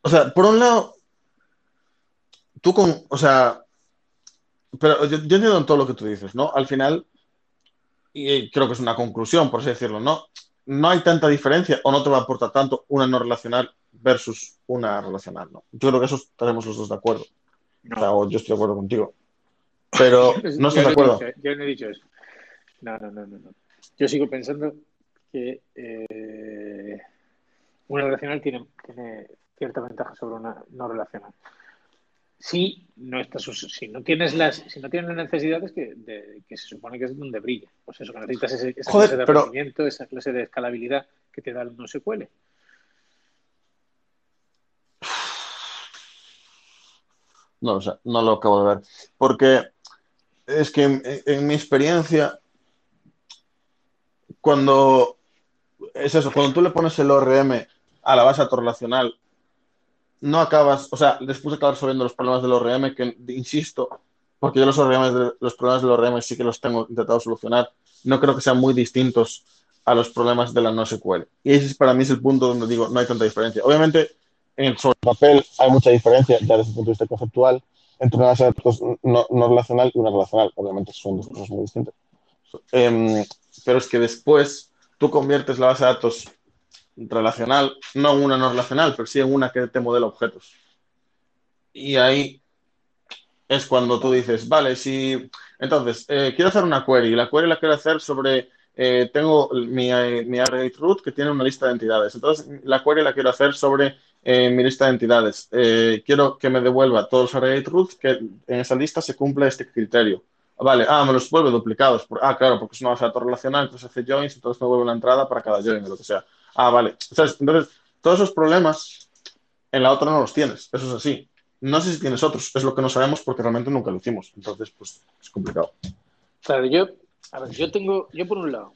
o sea, por un lado, tú con, o sea, pero yo, entiendo todo lo que tú dices, ¿no? Al final, y creo que es una conclusión, por así decirlo, ¿no? No hay tanta diferencia o no te va a aportar tanto una no relacional versus una relacional, ¿no? Yo creo que eso estaremos los dos de acuerdo. O sea, yo estoy de acuerdo contigo. Pero no estoy de acuerdo. yo no he dicho eso. No, no, no, no. Yo sigo pensando que eh, una relacional tiene, tiene cierta ventaja sobre una no relacional. Si no estás, si no tienes las, si no tienes las necesidades que, que se supone que es donde brilla, pues eso que necesitas ese, esa clase de rendimiento, esa clase de escalabilidad que te da el no SQL. No, o sea, no lo acabo de ver. Porque es que en, mi experiencia, cuando es eso, cuando tú le pones el ORM a la base relacional, no acabas, o sea, después de acabar resolviendo los problemas del ORM, que insisto, porque yo los, los problemas del ORM sí que los tengo intentado solucionar, no creo que sean muy distintos a los problemas de la no SQL. Y ese para mí es el punto donde digo, no hay tanta diferencia. Obviamente, en el, sobre papel hay mucha diferencia ya desde el punto de vista conceptual, entre una base de datos no, relacional y una relacional. Obviamente son dos cosas muy distintas. Em, pero es que después tú conviertes la base de datos relacional, no una no relacional, pero sí en una que te modela objetos. Y ahí es cuando tú dices, vale, si entonces eh, quiero hacer una query, la query la quiero hacer sobre, eh, tengo mi, mi array root que tiene una lista de entidades, entonces la query la quiero hacer sobre en mi lista de entidades. Eh, quiero que me devuelva todos los array truth que en esa lista se cumple este criterio. Vale, ah, me los vuelve duplicados. ah, claro, porque es una base de datos relacional, entonces hace joins, entonces me vuelve una entrada para cada join o lo que sea. Ah, vale. Entonces, todos esos problemas en la otra no los tienes. Eso es así. No sé si tienes otros, es lo que no sabemos porque realmente nunca lo hicimos. Entonces, pues es complicado. Claro, yo, a ver, yo tengo, yo por un lado,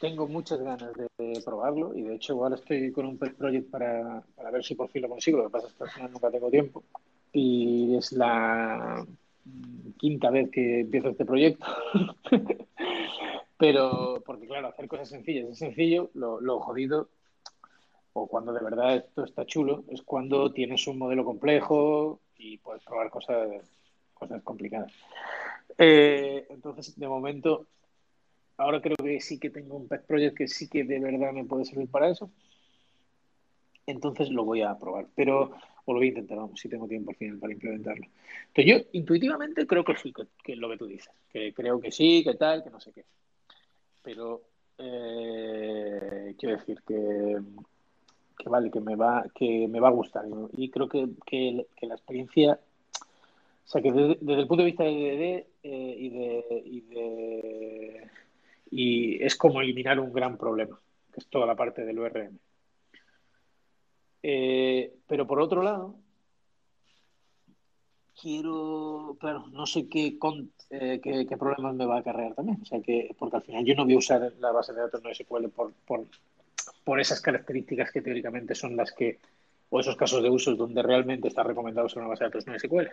tengo muchas ganas de, probarlo y de hecho igual estoy con un pet project para, para, ver si por fin lo consigo. Lo que pasa es que al final nunca tengo tiempo y es la quinta vez que empiezo este proyecto. Pero, porque claro, hacer cosas sencillas es sencillo, lo, lo jodido, o cuando de verdad esto está chulo, es cuando tienes un modelo complejo, y puedes probar cosas, cosas complicadas. Eh, entonces, de momento, ahora creo que sí que tengo un pet project que sí que de verdad me puede servir para eso. Entonces lo voy a probar, pero o lo voy a intentar, vamos, si tengo tiempo al final para implementarlo. Entonces yo intuitivamente creo que sí, que, lo que tú dices, que creo que sí, que tal, que no sé qué. Pero eh, quiero decir que, que, vale, que me va, que me va a gustar. Y creo que, que, la experiencia, o sea que desde, el punto de vista de DD eh, y de, y de y es como eliminar un gran problema, que es toda la parte del URM. Eh, pero por otro lado, quiero, claro, no sé qué, eh, qué, qué, problemas me va a acarrear también. O sea, que, porque al final yo no voy a usar la base de datos no SQL por, por, por esas características que teóricamente son las que, o esos casos de uso donde realmente está recomendado usar una base de datos no SQL.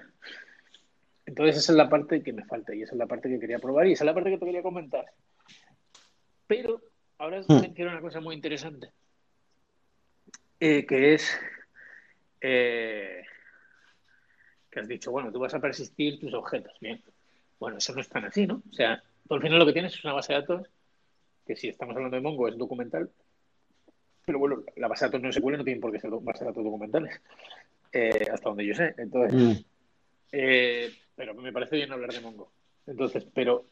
Entonces esa es la parte que me falta y esa es la parte que quería probar y esa es la parte que te quería comentar. Pero ahora hmm. menciono una cosa muy interesante eh, que es eh, que has dicho, bueno, tú vas a persistir tus objetos. Bien, bueno, eso no es tan así, ¿no? O sea, al final lo que tienes es una base de datos que si estamos hablando de Mongo es documental, pero bueno, la base de datos no se SQL no tiene por qué ser base de datos documentales, eh, hasta donde yo sé. Entonces, mm. pero me parece bien hablar de Mongo. Entonces, pero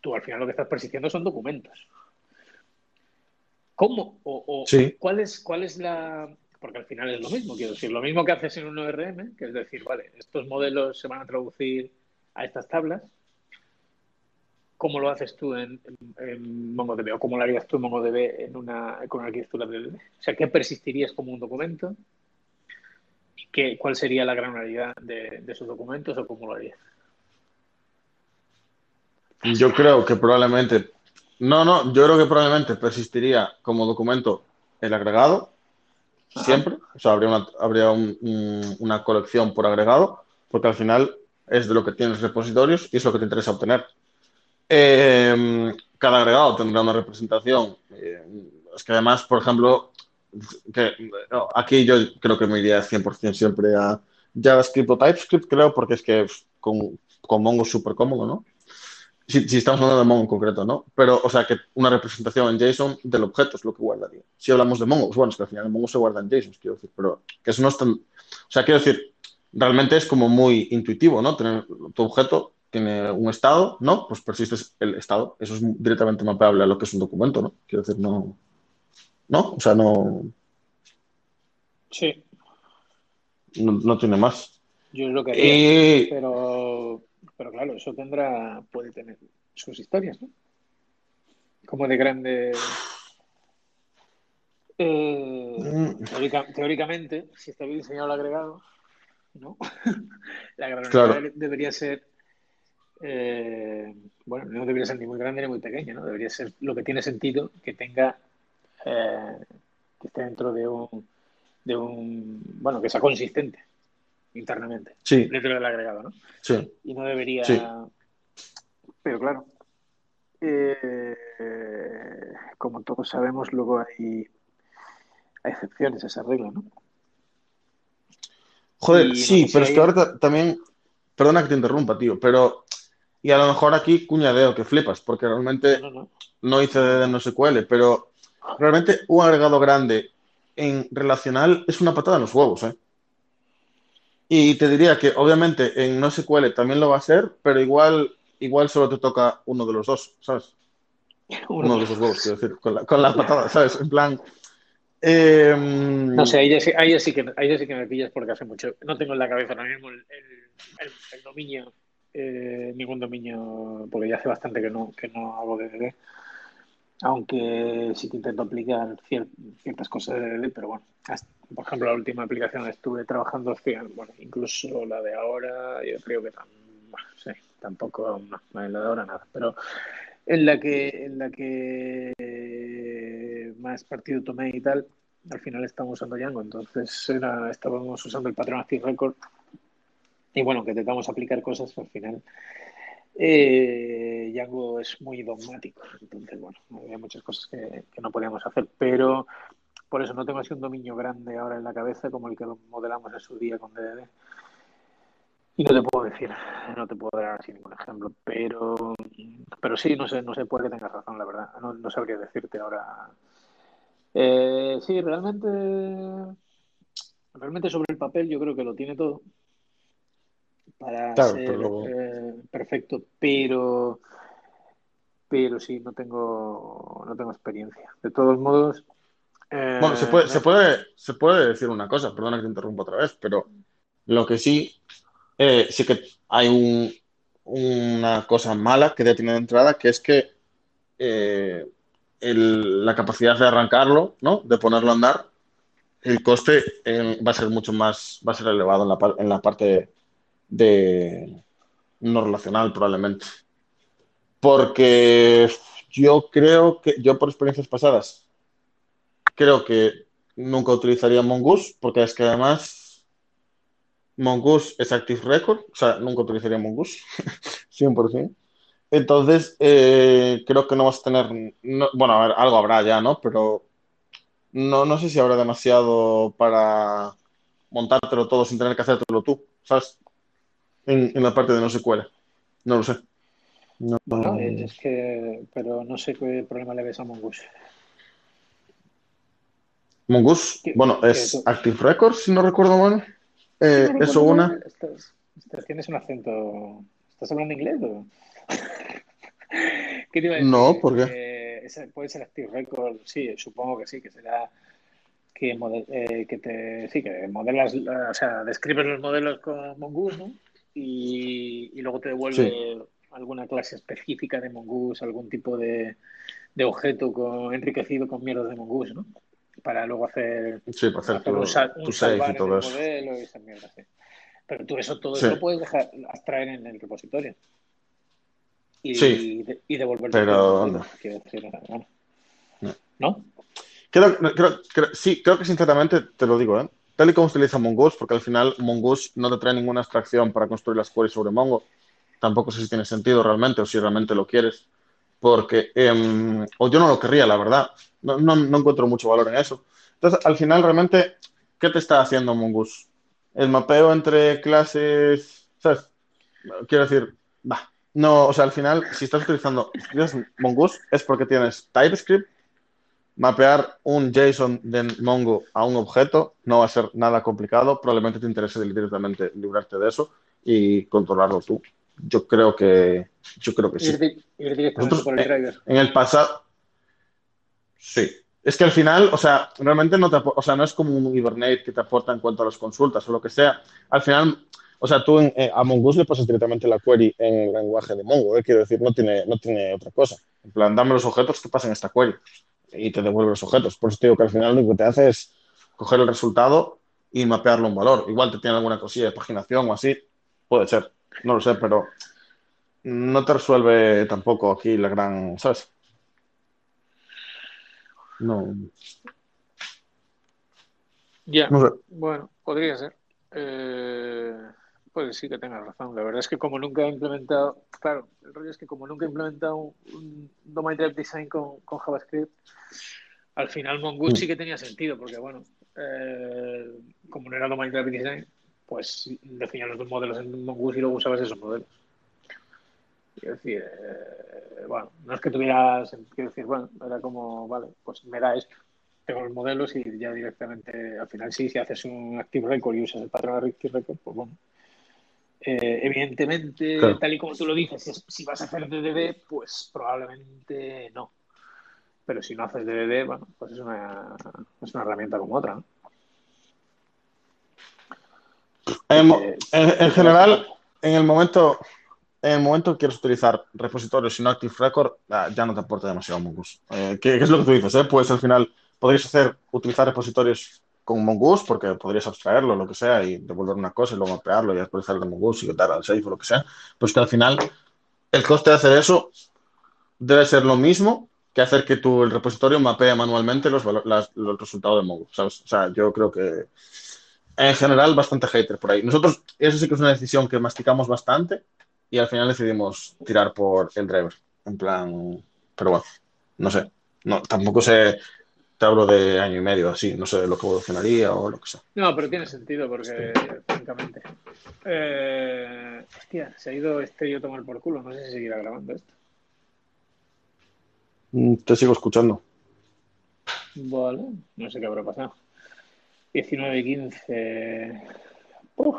tú al final lo que estás persistiendo son documentos. ¿Cómo? O, ¿cuál, es, ¿Cuál es la...? Porque al final es lo mismo, quiero decir, lo mismo que haces en un ORM, que es decir, vale, estos modelos se van a traducir a estas tablas, ¿cómo lo haces tú en, MongoDB o cómo lo harías tú en MongoDB en una, con una arquitectura DB? O sea, ¿qué persistirías como un documento? ¿Y qué, cuál sería la granularidad de, de esos documentos o cómo lo harías? Yo creo que probablemente no, no, yo creo que probablemente persistiría como documento el agregado, siempre. O sea, habría, una, habría una colección por agregado, porque al final es de lo que tienes repositorios y es lo que te interesa obtener. Em, cada agregado tendrá una representación. Eh, es que además, por ejemplo, que, aquí yo creo que me iría 100% siempre a JavaScript o TypeScript, creo, porque es que con, con Mongo es súper cómodo, ¿no? Si, estamos hablando de Mongo en concreto, ¿no? Pero, o sea, que una representación en JSON del objeto es lo que guardaría. Si hablamos de Mongo, pues bueno, es que al final el Mongo se guarda en JSON, quiero decir, pero que eso no es tan... O sea, quiero decir, realmente es como muy intuitivo, ¿no? Tener tu objeto tiene un estado, ¿no? Pues persistes el estado. Eso es directamente mapeable a lo que es un documento, ¿no? Quiero decir, no... ¿No? O sea, no... Sí. No, tiene más. Yo es lo que haría, pero pero claro, eso tendrá, puede tener sus historias, ¿no? Como de grande. Eh, mm. teóricamente, si está bien diseñado el agregado, ¿no? la granularidad debería ser. Eh, bueno, no debería ser ni muy grande ni muy pequeña, ¿no? Debería ser lo que tiene sentido que tenga. Eh, que esté dentro de un, de un. Bueno, que sea consistente internamente sí. dentro del agregado, ¿no? Sí. Y no debería. Pero claro, eh, como todos sabemos, luego hay, hay excepciones a esa regla, ¿no? Joder, sí, pero es que ahora también. Perdona que te interrumpa, tío, pero. Y a lo mejor aquí cuñadeo que flipas, porque realmente no, hice de no SQL, pero realmente un agregado grande en relacional es una patada en los huevos, ¿eh? Y te diría que obviamente en NoSQL también lo va a ser, pero igual, igual solo te toca uno de los dos, ¿sabes? Uno de esos huevos, quiero decir, con la, con la patada, ¿sabes? En plan. Em, no sé, ahí sí, ahí, sí que, ahí sí que me pillas porque hace mucho. No tengo en la cabeza ahora mismo el, el, dominio, eh, ningún dominio, porque ya hace bastante que no, que no hago DDD. Aunque sí que intento aplicar ciertas cosas de DDD, pero bueno, por ejemplo, la última aplicación estuve trabajando, bueno, incluso la de ahora, yo creo que tampoco, no, la de ahora nada, pero en la que, en la que más partido tomé y tal, al final estamos usando Django, entonces era, estábamos usando el patrón Active Record. Y bueno, que intentamos aplicar cosas, al final eh, Django es muy dogmático, entonces bueno, había muchas cosas que, no podíamos hacer, pero por eso no tengo así un dominio grande ahora en la cabeza como el que modelamos en su día con DDD. Y no te puedo decir, no te puedo dar así ningún ejemplo, pero, pero sí, no sé, no sé, puede que tengas razón, la verdad. No, no sabría decirte ahora. Eh, sí, realmente, realmente sobre el papel yo creo que lo tiene todo para Claro, ser pero eh, perfecto, pero, pero sí, no tengo, no tengo experiencia. De todos modos, Bueno, se eh, puede, se puede, se puede decir una cosa, perdona que te interrumpa otra vez, pero lo que sí, eh, sí que hay un- una cosa mala que ya tiene de entrada, que es que eh, el- la capacidad de arrancarlo, ¿no? De ponerlo a andar, el coste eh, va a ser mucho más, va a ser elevado en la, en la parte de no relacional, probablemente. Porque yo creo que, yo por experiencias pasadas, creo que nunca utilizaría Mongoose, porque es que además Mongoose es Active Record, o sea, nunca utilizaría Mongoose, 100%. Entonces, eh, creo que no vas a tener, no- bueno, a ver, algo habrá ya, ¿no? Pero no, no sé si habrá demasiado para montártelo todo sin tener que hacértelo tú, ¿sabes? En, en la parte de no SQL. No lo sé. No. es que, pero no sé qué problema le ves a Mongoose. Mongoose, ¿Qué- bueno, es? Active Record, si no recuerdo mal. Eh, no eso recuerdo una. estás- estás- tienes un acento. ¿Estás hablando inglés o? ¿Qué te iba a decir? No, ¿por qué? Eh, ese puede ser Active Record, sí, supongo que sí, que será que, mode- eh, que te, sí, que modelas, o sea, describes los modelos con Mongoose, ¿no? Y, y luego te devuelve alguna clase específica de Mongoose, algún tipo de, de objeto con, enriquecido con mierdas de Mongoose, ¿no? Para luego hacer, Sí, para hacer hacer tu, un, sal- un tu save salvar y en todo el eso. modelo y esas mierdas, sí. Pero tú eso, todo Sí. eso lo puedes dejar, abstraer en el repositorio y, Sí, y devolver pero ¿dónde? No. ¿no? Creo, creo- creo- sí, creo que sinceramente te lo digo, ¿eh? Tal y como se utiliza Mongoose, porque al final Mongoose no te trae ninguna abstracción para construir las queries sobre Mongo. Tampoco sé si tiene sentido realmente o si realmente lo quieres. Porque, em, o yo no lo querría, la verdad. No, no, no encuentro mucho valor en eso. Entonces, al final, realmente, ¿qué te está haciendo Mongoose? El mapeo entre clases, ¿sabes? Quiero decir, va. No, o sea, al final, si estás utilizando si Mongoose, es porque tienes TypeScript Mapear un JSON de Mongo a un objeto no va a ser nada complicado. Probablemente te interese directamente librarte de eso y controlarlo tú. Yo creo que, yo creo que sí. Ir, di- ir directamente Nosotros, por el eh, driver. en el pasado, sí. Es que al final, o sea, realmente no te o sea, no es como un Hibernate que te aporta en cuanto a las consultas o lo que sea. Al final, o sea, tú en- eh, a Mongoose le pasas directamente la query en el lenguaje de Mongo, ¿eh? Quiero decir, no tiene, no tiene otra cosa. En plan, dame los objetos que pasen esta query y te devuelve los objetos. Por eso te digo que al final lo que te hace es coger el resultado y mapearlo un valor. Igual te tiene alguna cosilla de paginación o así, puede ser, no lo sé, pero no te resuelve tampoco aquí la gran, ¿sabes? No, Ya, no sé. bueno, podría ser. Eh, pues sí que tengas razón. La verdad es que como nunca he implementado, claro, el rollo es que como nunca he implementado un, Domain Drive Design con, con JavaScript, al final Mongoose sí que tenía sentido, porque bueno, eh, como no era Domain Drive Design, pues definías los dos modelos en Mongoose y luego usabas esos modelos. Quiero decir, eh, bueno, no es que tuvieras, quiero decir, bueno, era como, vale, pues me da esto. Tengo los modelos y ya directamente, al final sí, si haces un Active Record y usas el patrón de Active Record, pues bueno. Eh, evidentemente, Claro. tal y como tú lo dices, si, si vas a hacer DDD, pues probablemente no. Pero si no haces DDD, bueno, pues es una, es una herramienta como otra, ¿no? En, Que- en- en que general, en el momento, en el momento que quieres utilizar repositorios sin Active Record, ah, ya no te aporta demasiado Mongoose. Eh, ¿qué, qué es lo que tú dices? eh? Pues al final podrías hacer, utilizar repositorios con Mongoose, porque podrías abstraerlo, lo que sea, y devolver una cosa y luego mapearlo y actualizar el de Mongoose y quitar al safe o lo que sea. Pues que al final el coste de hacer eso debe ser lo mismo que hacer que tu, el repositorio mapee manualmente los, las- los resultados de Mongoose, ¿sabes? O sea, yo creo que en general bastante hater por ahí. Nosotros, eso sí que es una decisión que masticamos bastante y al final decidimos tirar por el driver. En plan, pero bueno, no sé. No, tampoco sé. Te hablo de año y medio, así, no sé lo que evolucionaría o lo que sea. No, pero tiene sentido porque, francamente. Eh, hostia, se ha ido este a tomar por culo. No sé si seguirá grabando esto. Mm, Te sigo escuchando. Vale, no sé qué habrá pasado. 19 y 15. Uf.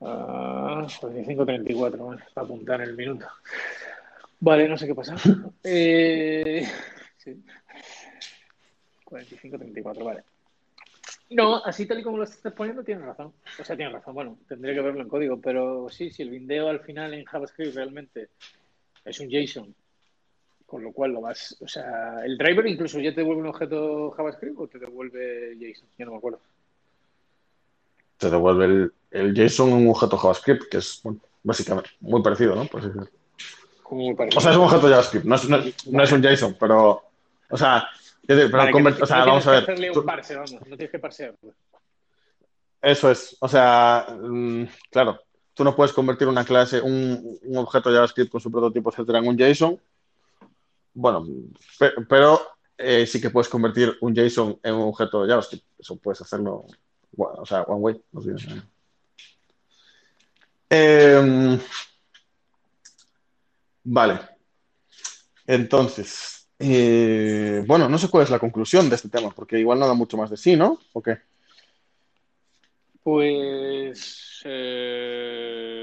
Ah, 45-34, bueno, para apuntar el minuto. Vale, no sé qué pasa. Eh, sí. 45-34, vale. No, así tal y como lo estás poniendo, tienes razón. O sea, tienes razón. Bueno, tendría que verlo en código, pero sí, si el bindeo al final en JavaScript realmente es un JSON, con lo cual lo vas. O sea, el driver incluso ya te devuelve un objeto JavaScript o te devuelve JSON, ya no me acuerdo. Te devuelve el, el JSON un objeto JavaScript, que es bueno, básicamente muy parecido, ¿no? Por así decirlo. Como muy parecido. O sea, es un objeto JavaScript, no es, no, no es un JSON, pero. O sea, pero Vale, convert- no- o sea, no vamos a tienes que ver. hacerle un parse, vamos, no tienes que parsear. pues. Eso es. O sea, mm, claro, tú no puedes convertir una clase, un, un objeto JavaScript con su prototipo, etcétera, en un JSON. Bueno, pe- pero eh, sí que puedes convertir un JSON en un objeto JavaScript. Eso puedes hacerlo, bueno, o sea, one way. no sé. Vale. Entonces, eh, bueno, no sé cuál es la conclusión de este tema, porque igual no da mucho más de sí, ¿no? ¿O qué? Pues. eh,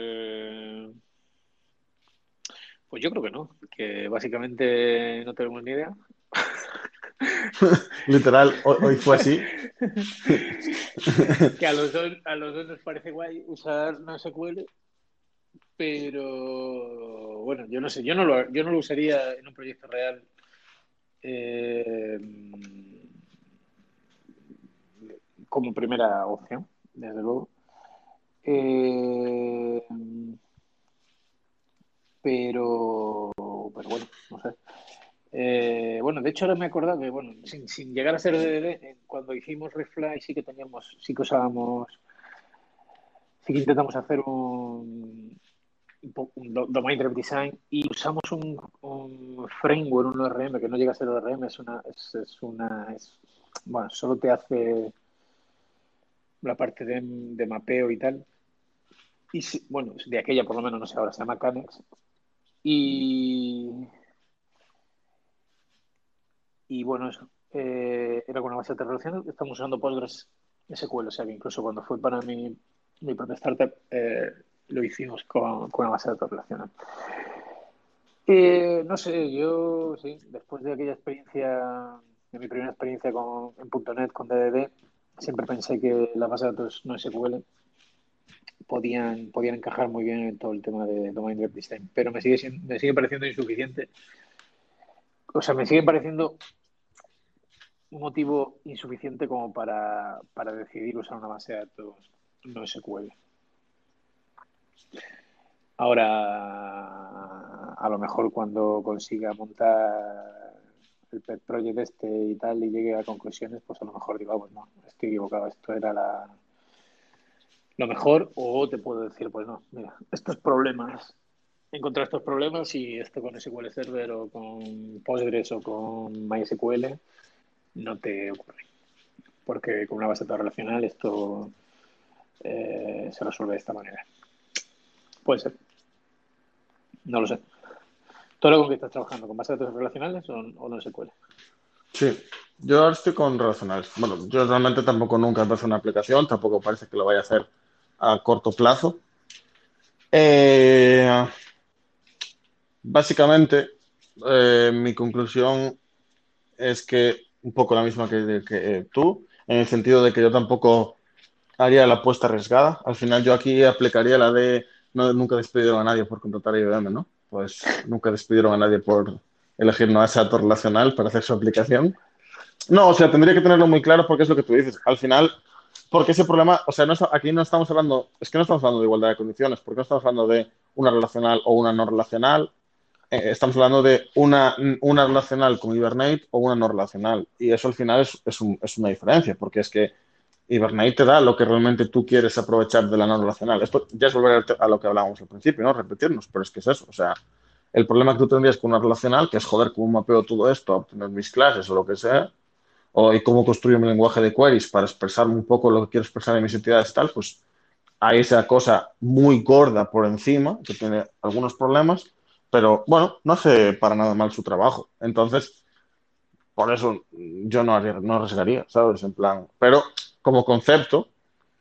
Pues yo creo que no, que básicamente no tenemos ni idea. Literal, hoy, fue así. Que a los dos, a los dos nos parece guay usar NoSQL, pero bueno, yo no sé, yo no lo, yo no lo usaría en un proyecto real. eh, como primera opción, desde luego. Eh, pero, pero bueno, no sé. Eh, bueno, de hecho ahora me he acordado que, bueno, sin, sin llegar a ser DDD, cuando hicimos Refly sí que teníamos, sí que usábamos, sí que intentamos hacer un, Domain Driven Design y usamos un, un framework, un ORM, que no llega a ser ORM, es una, es, es una, es, bueno, solo te hace la parte de, mapeo y tal. Y sí, bueno, de aquella por lo menos, no sé, ahora se llama Canex. Y, y bueno, eso. eh, era con una base de relaciones. Estamos usando Postgres SQL, o sea que incluso cuando fue para mi, mi propia startup, eh, lo hicimos con, con una base de datos relacional. Eh, no sé, yo sí, después de aquella experiencia, de mi primera experiencia con, en .NET con DDD, siempre pensé que las bases de datos no SQL podían, podían encajar muy bien en todo el tema de Domain Driven Design, pero me sigue, me sigue pareciendo insuficiente. O sea, me sigue pareciendo un motivo insuficiente como para, para decidir usar una base de datos no SQL. Ahora, a lo mejor cuando consiga montar el pet project este y tal y llegue a conclusiones, pues a lo mejor digo, ah, pues no, estoy equivocado, esto era la, lo mejor, o te puedo decir, pues no, mira, estos problemas, he encontrado estos problemas y esto con SQL Server o con Postgres o con MySQL no te ocurre. Porque con una base de datos relacional esto eh, se resuelve de esta manera. Puede ser. No lo sé. ¿Todo lo con que estás trabajando? ¿Con base de datos relacionales o, o no SQL? Sí, yo ahora estoy con relacionales. Bueno, yo realmente tampoco nunca empecé una aplicación, tampoco parece que lo vaya a hacer a corto plazo. Eh, básicamente, eh, mi conclusión es que un poco la misma que tú, en el sentido de que yo tampoco haría la apuesta arriesgada. Al final yo aquí aplicaría la de no, nunca despidieron a nadie por contratar a IBM, ¿no? Pues nunca despidieron a nadie por elegir una base de datos relacional para hacer su aplicación. No, o sea, tendría que tenerlo muy claro porque es lo que tú dices. Al final, porque ese problema, o sea, no está- aquí no estamos hablando, es que no estamos hablando de igualdad de condiciones, porque no estamos hablando de una relacional o una no relacional. Eh, estamos hablando de una, una relacional con Hibernate o una no relacional. Y eso al final es, es, un- es una diferencia, porque es que Hibernate te da lo que realmente tú quieres aprovechar de la no relacional. Esto ya es volver a lo que hablábamos al principio, ¿no? Repetirnos, pero es que es eso. O sea, el problema que tú tendrías con una relacional, que es joder, cómo mapeo todo esto obtener mis clases o lo que sea, o y cómo construyo mi lenguaje de queries para expresarme un poco lo que quiero expresar en mis entidades tal, pues hay esa cosa muy gorda por encima, que tiene algunos problemas, pero bueno, no hace para nada mal su trabajo. Entonces, por eso yo no, no arriesgaría, ¿sabes? En plan, pero como concepto,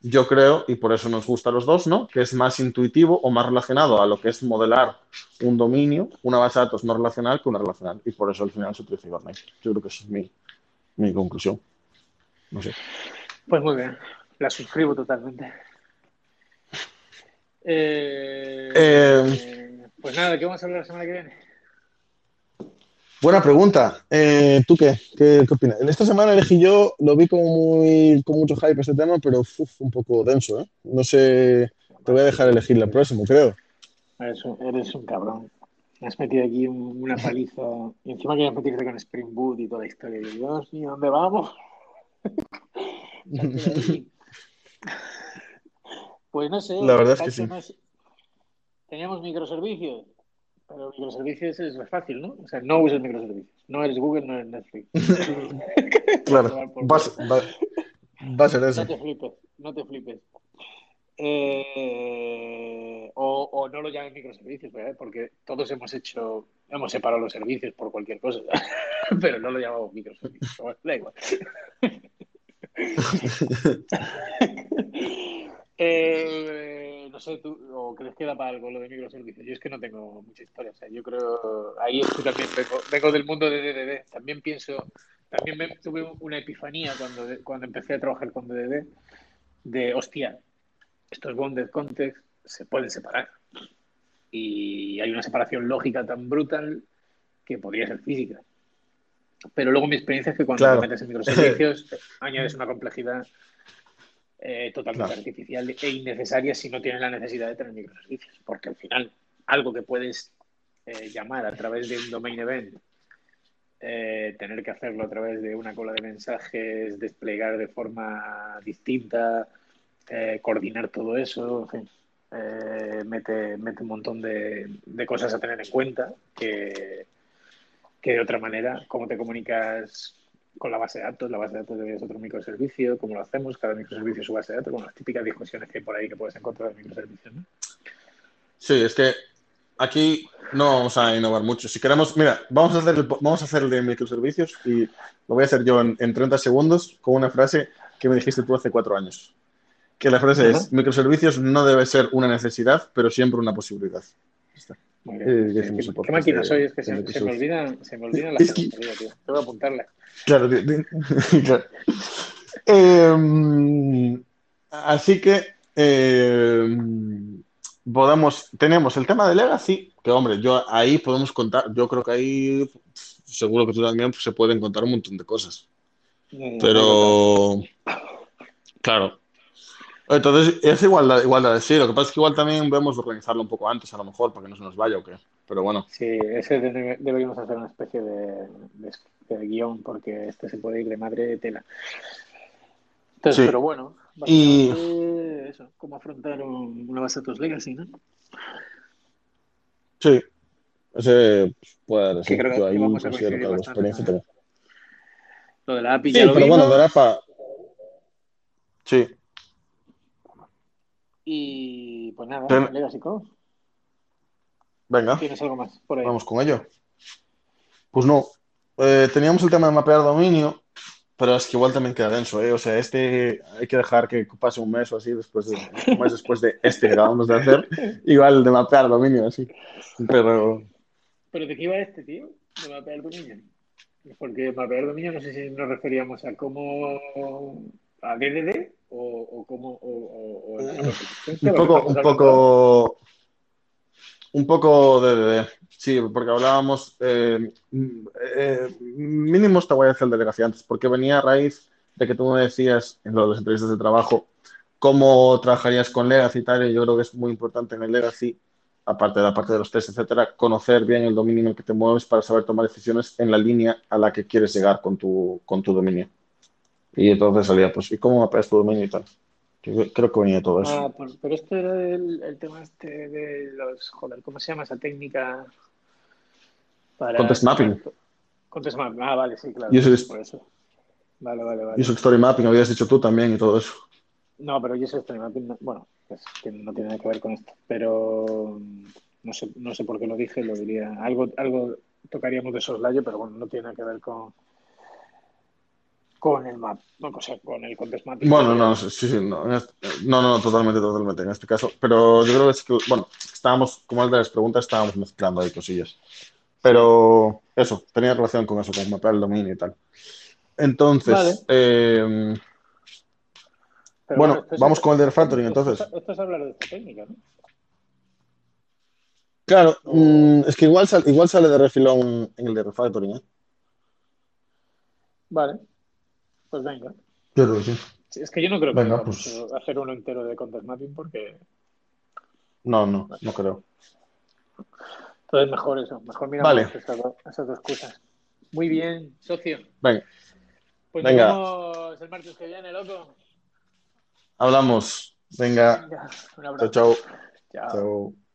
yo creo, y por eso nos gusta a los dos, ¿no? Que es más intuitivo o más relacionado a lo que es modelar un dominio, una base de datos no relacional que una relacional. Y por eso al final se utiliza Hibernate. Yo creo que esa es mi, mi conclusión. No sé. Pues muy bien, la suscribo totalmente. Eh, Eh, pues nada, ¿qué vamos a hablar la semana que viene? Buena pregunta. Eh, ¿tú qué? qué? qué opinas? En esta semana elegí yo, lo vi como muy, con mucho hype este tema, pero uf, un poco denso, ¿eh? No sé, te voy a dejar elegir la próxima, creo. Eres un, eres un cabrón. Me has metido aquí un- una paliza. Y encima querías metirte con Spring Boot y toda la historia. Y Dios mío, ¿dónde vamos? Pues no sé. La verdad es que sí. Teníamos microservicios. Pero microservicios es más fácil, ¿no? O sea, no uses microservicios. No eres Google, no eres Netflix. Claro, va, a ser- va- va a ser No eso. te flipes, no te flipes. Eh, o, o no lo llamen microservicios, ¿verdad? porque todos hemos hecho, hemos separado los servicios por cualquier cosa, pero no lo llamamos microservicios. Da igual. Eh, no sé, tú, o crees que da para algo lo de microservicios. Yo es que no tengo mucha historia. O sea, yo creo, ahí es que también vengo, vengo del mundo de DDD. También pienso, también me, tuve una epifanía cuando, cuando empecé a trabajar con DDD de, hostia, estos bounded context se pueden separar. Y hay una separación lógica tan brutal que podría ser física. Pero luego mi experiencia es que cuando Claro. te metes en microservicios añades una complejidad eh, totalmente Claro. artificial e innecesaria si no tienes la necesidad de tener microservicios. Porque al final, algo que puedes eh, llamar a través de un domain event, eh, tener que hacerlo a través de una cola de mensajes, desplegar de forma distinta, coordinar todo eso, en fin, mete, mete un montón de, de cosas a tener en cuenta que, que de otra manera, cómo te comunicas con la base de datos, la base de datos es otro microservicio, cómo lo hacemos, cada microservicio su base de datos, con las típicas discusiones que hay por ahí que puedes encontrar en microservicios, ¿no? Sí, es que aquí no vamos a innovar mucho. Si queremos, mira, vamos a hacer el, vamos a hacer el de microservicios y lo voy a hacer yo en, en 30 segundos con una frase que me dijiste tú hace cuatro años. Que la frase es, microservicios no debe ser una necesidad, pero siempre una posibilidad. Está. Eh, ¿Qué podcast máquina soy? Es que se, se me olvidan, se me olvidan las Es que- tío. Tengo que apuntarlas. Claro, de- claro. Eh, así que eh, podemos, tenemos el tema de Legacy, que hombre, yo ahí podemos contar, yo creo que ahí seguro que tú también pues, se pueden contar un montón de cosas. Pero claro. Entonces, es igual, igual de decir, lo que pasa es que igual también debemos organizarlo un poco antes, a lo mejor, para que no se nos vaya o qué. Pero bueno, Sí, ese debe- deberíamos hacer una especie de, de- de guion porque este se puede ir de madre de tela. Entonces, Sí. pero bueno, Y- eso, cómo afrontar un- una base de datos legacy, ¿no? sí, ese puede sí. creo que algo de bastante experiencia también. Lo de la API Sí, ya lo pero bueno, vimos. dará para. Sí, Y pues nada, Pero- Legacy venga, ¿Tienes algo más por ahí? vamos con ello. Pues no, eh, teníamos el tema de mapear dominio, pero es que igual también queda denso, ¿eh? O sea, este hay que dejar que pase un mes o así después de, un mes después de este que acabamos de hacer, igual de mapear dominio, así. Pero ¿Pero de qué iba este, tío? De mapear dominio. Porque mapear dominio no sé si nos referíamos a cómo a DDD o, o cómo o, un poco, un poco, un poco de, de- sí, porque hablábamos, eh, eh, mínimo te voy a decir el de Legacy antes, porque venía a raíz de que tú me decías en lo de las entrevistas de trabajo cómo trabajarías con Legacy y tal, y yo creo que es muy importante en el Legacy, aparte de la parte de los tests, etcétera, conocer bien el dominio en el que te mueves para saber tomar decisiones en la línea a la que quieres llegar con tu, con tu dominio. Y entonces salía, pues, ¿y cómo mapeas tu dominio y tal? Creo que venía todo eso. Ah, por- pero esto era el, el tema este de los, joder, ¿cómo se llama esa técnica? Para Context mapping. Context mapping. Ah, vale, sí, claro. User- Por eso. Vale, vale, vale. User Story Mapping, habías dicho tú también y todo eso. No, pero User Story Mapping, no- bueno, es que no tiene nada que ver con esto. Pero mm, no sé, no sé por qué lo dije, lo diría. Algo, algo tocaríamos de soslayo, pero bueno, no tiene nada que ver con con el map, no, o sea, con el Context Mapping. Bueno, no, sí, sí, no, este- no, no, no, totalmente, totalmente, en este caso. Pero yo creo que es que, bueno, estábamos, como el de las preguntas, estábamos mezclando ahí cosillas. Pero eso, tenía relación con eso, con mapear el dominio y tal. Entonces, Vale. eh, Pero bueno, es- vamos con el de refactoring, esto es- entonces. Esto es hablar de esta técnica, ¿no? claro, mm, es que igual, sal- igual sale de refilón en el de refactoring, ¿eh? Vale, pues venga. Yo creo que sí. Sí, Es que yo no creo que Venga, vamos pues. hacer uno entero de Context Mapping porque No, no, no creo. entonces mejor eso, mejor miramos Vale. esas, dos, esas dos cosas. Muy bien, socio. Venga, Pues Venga. nos vemos el martes que viene, loco. hablamos. Venga, Venga, un chao, abrazo. chao. Chao. Chao.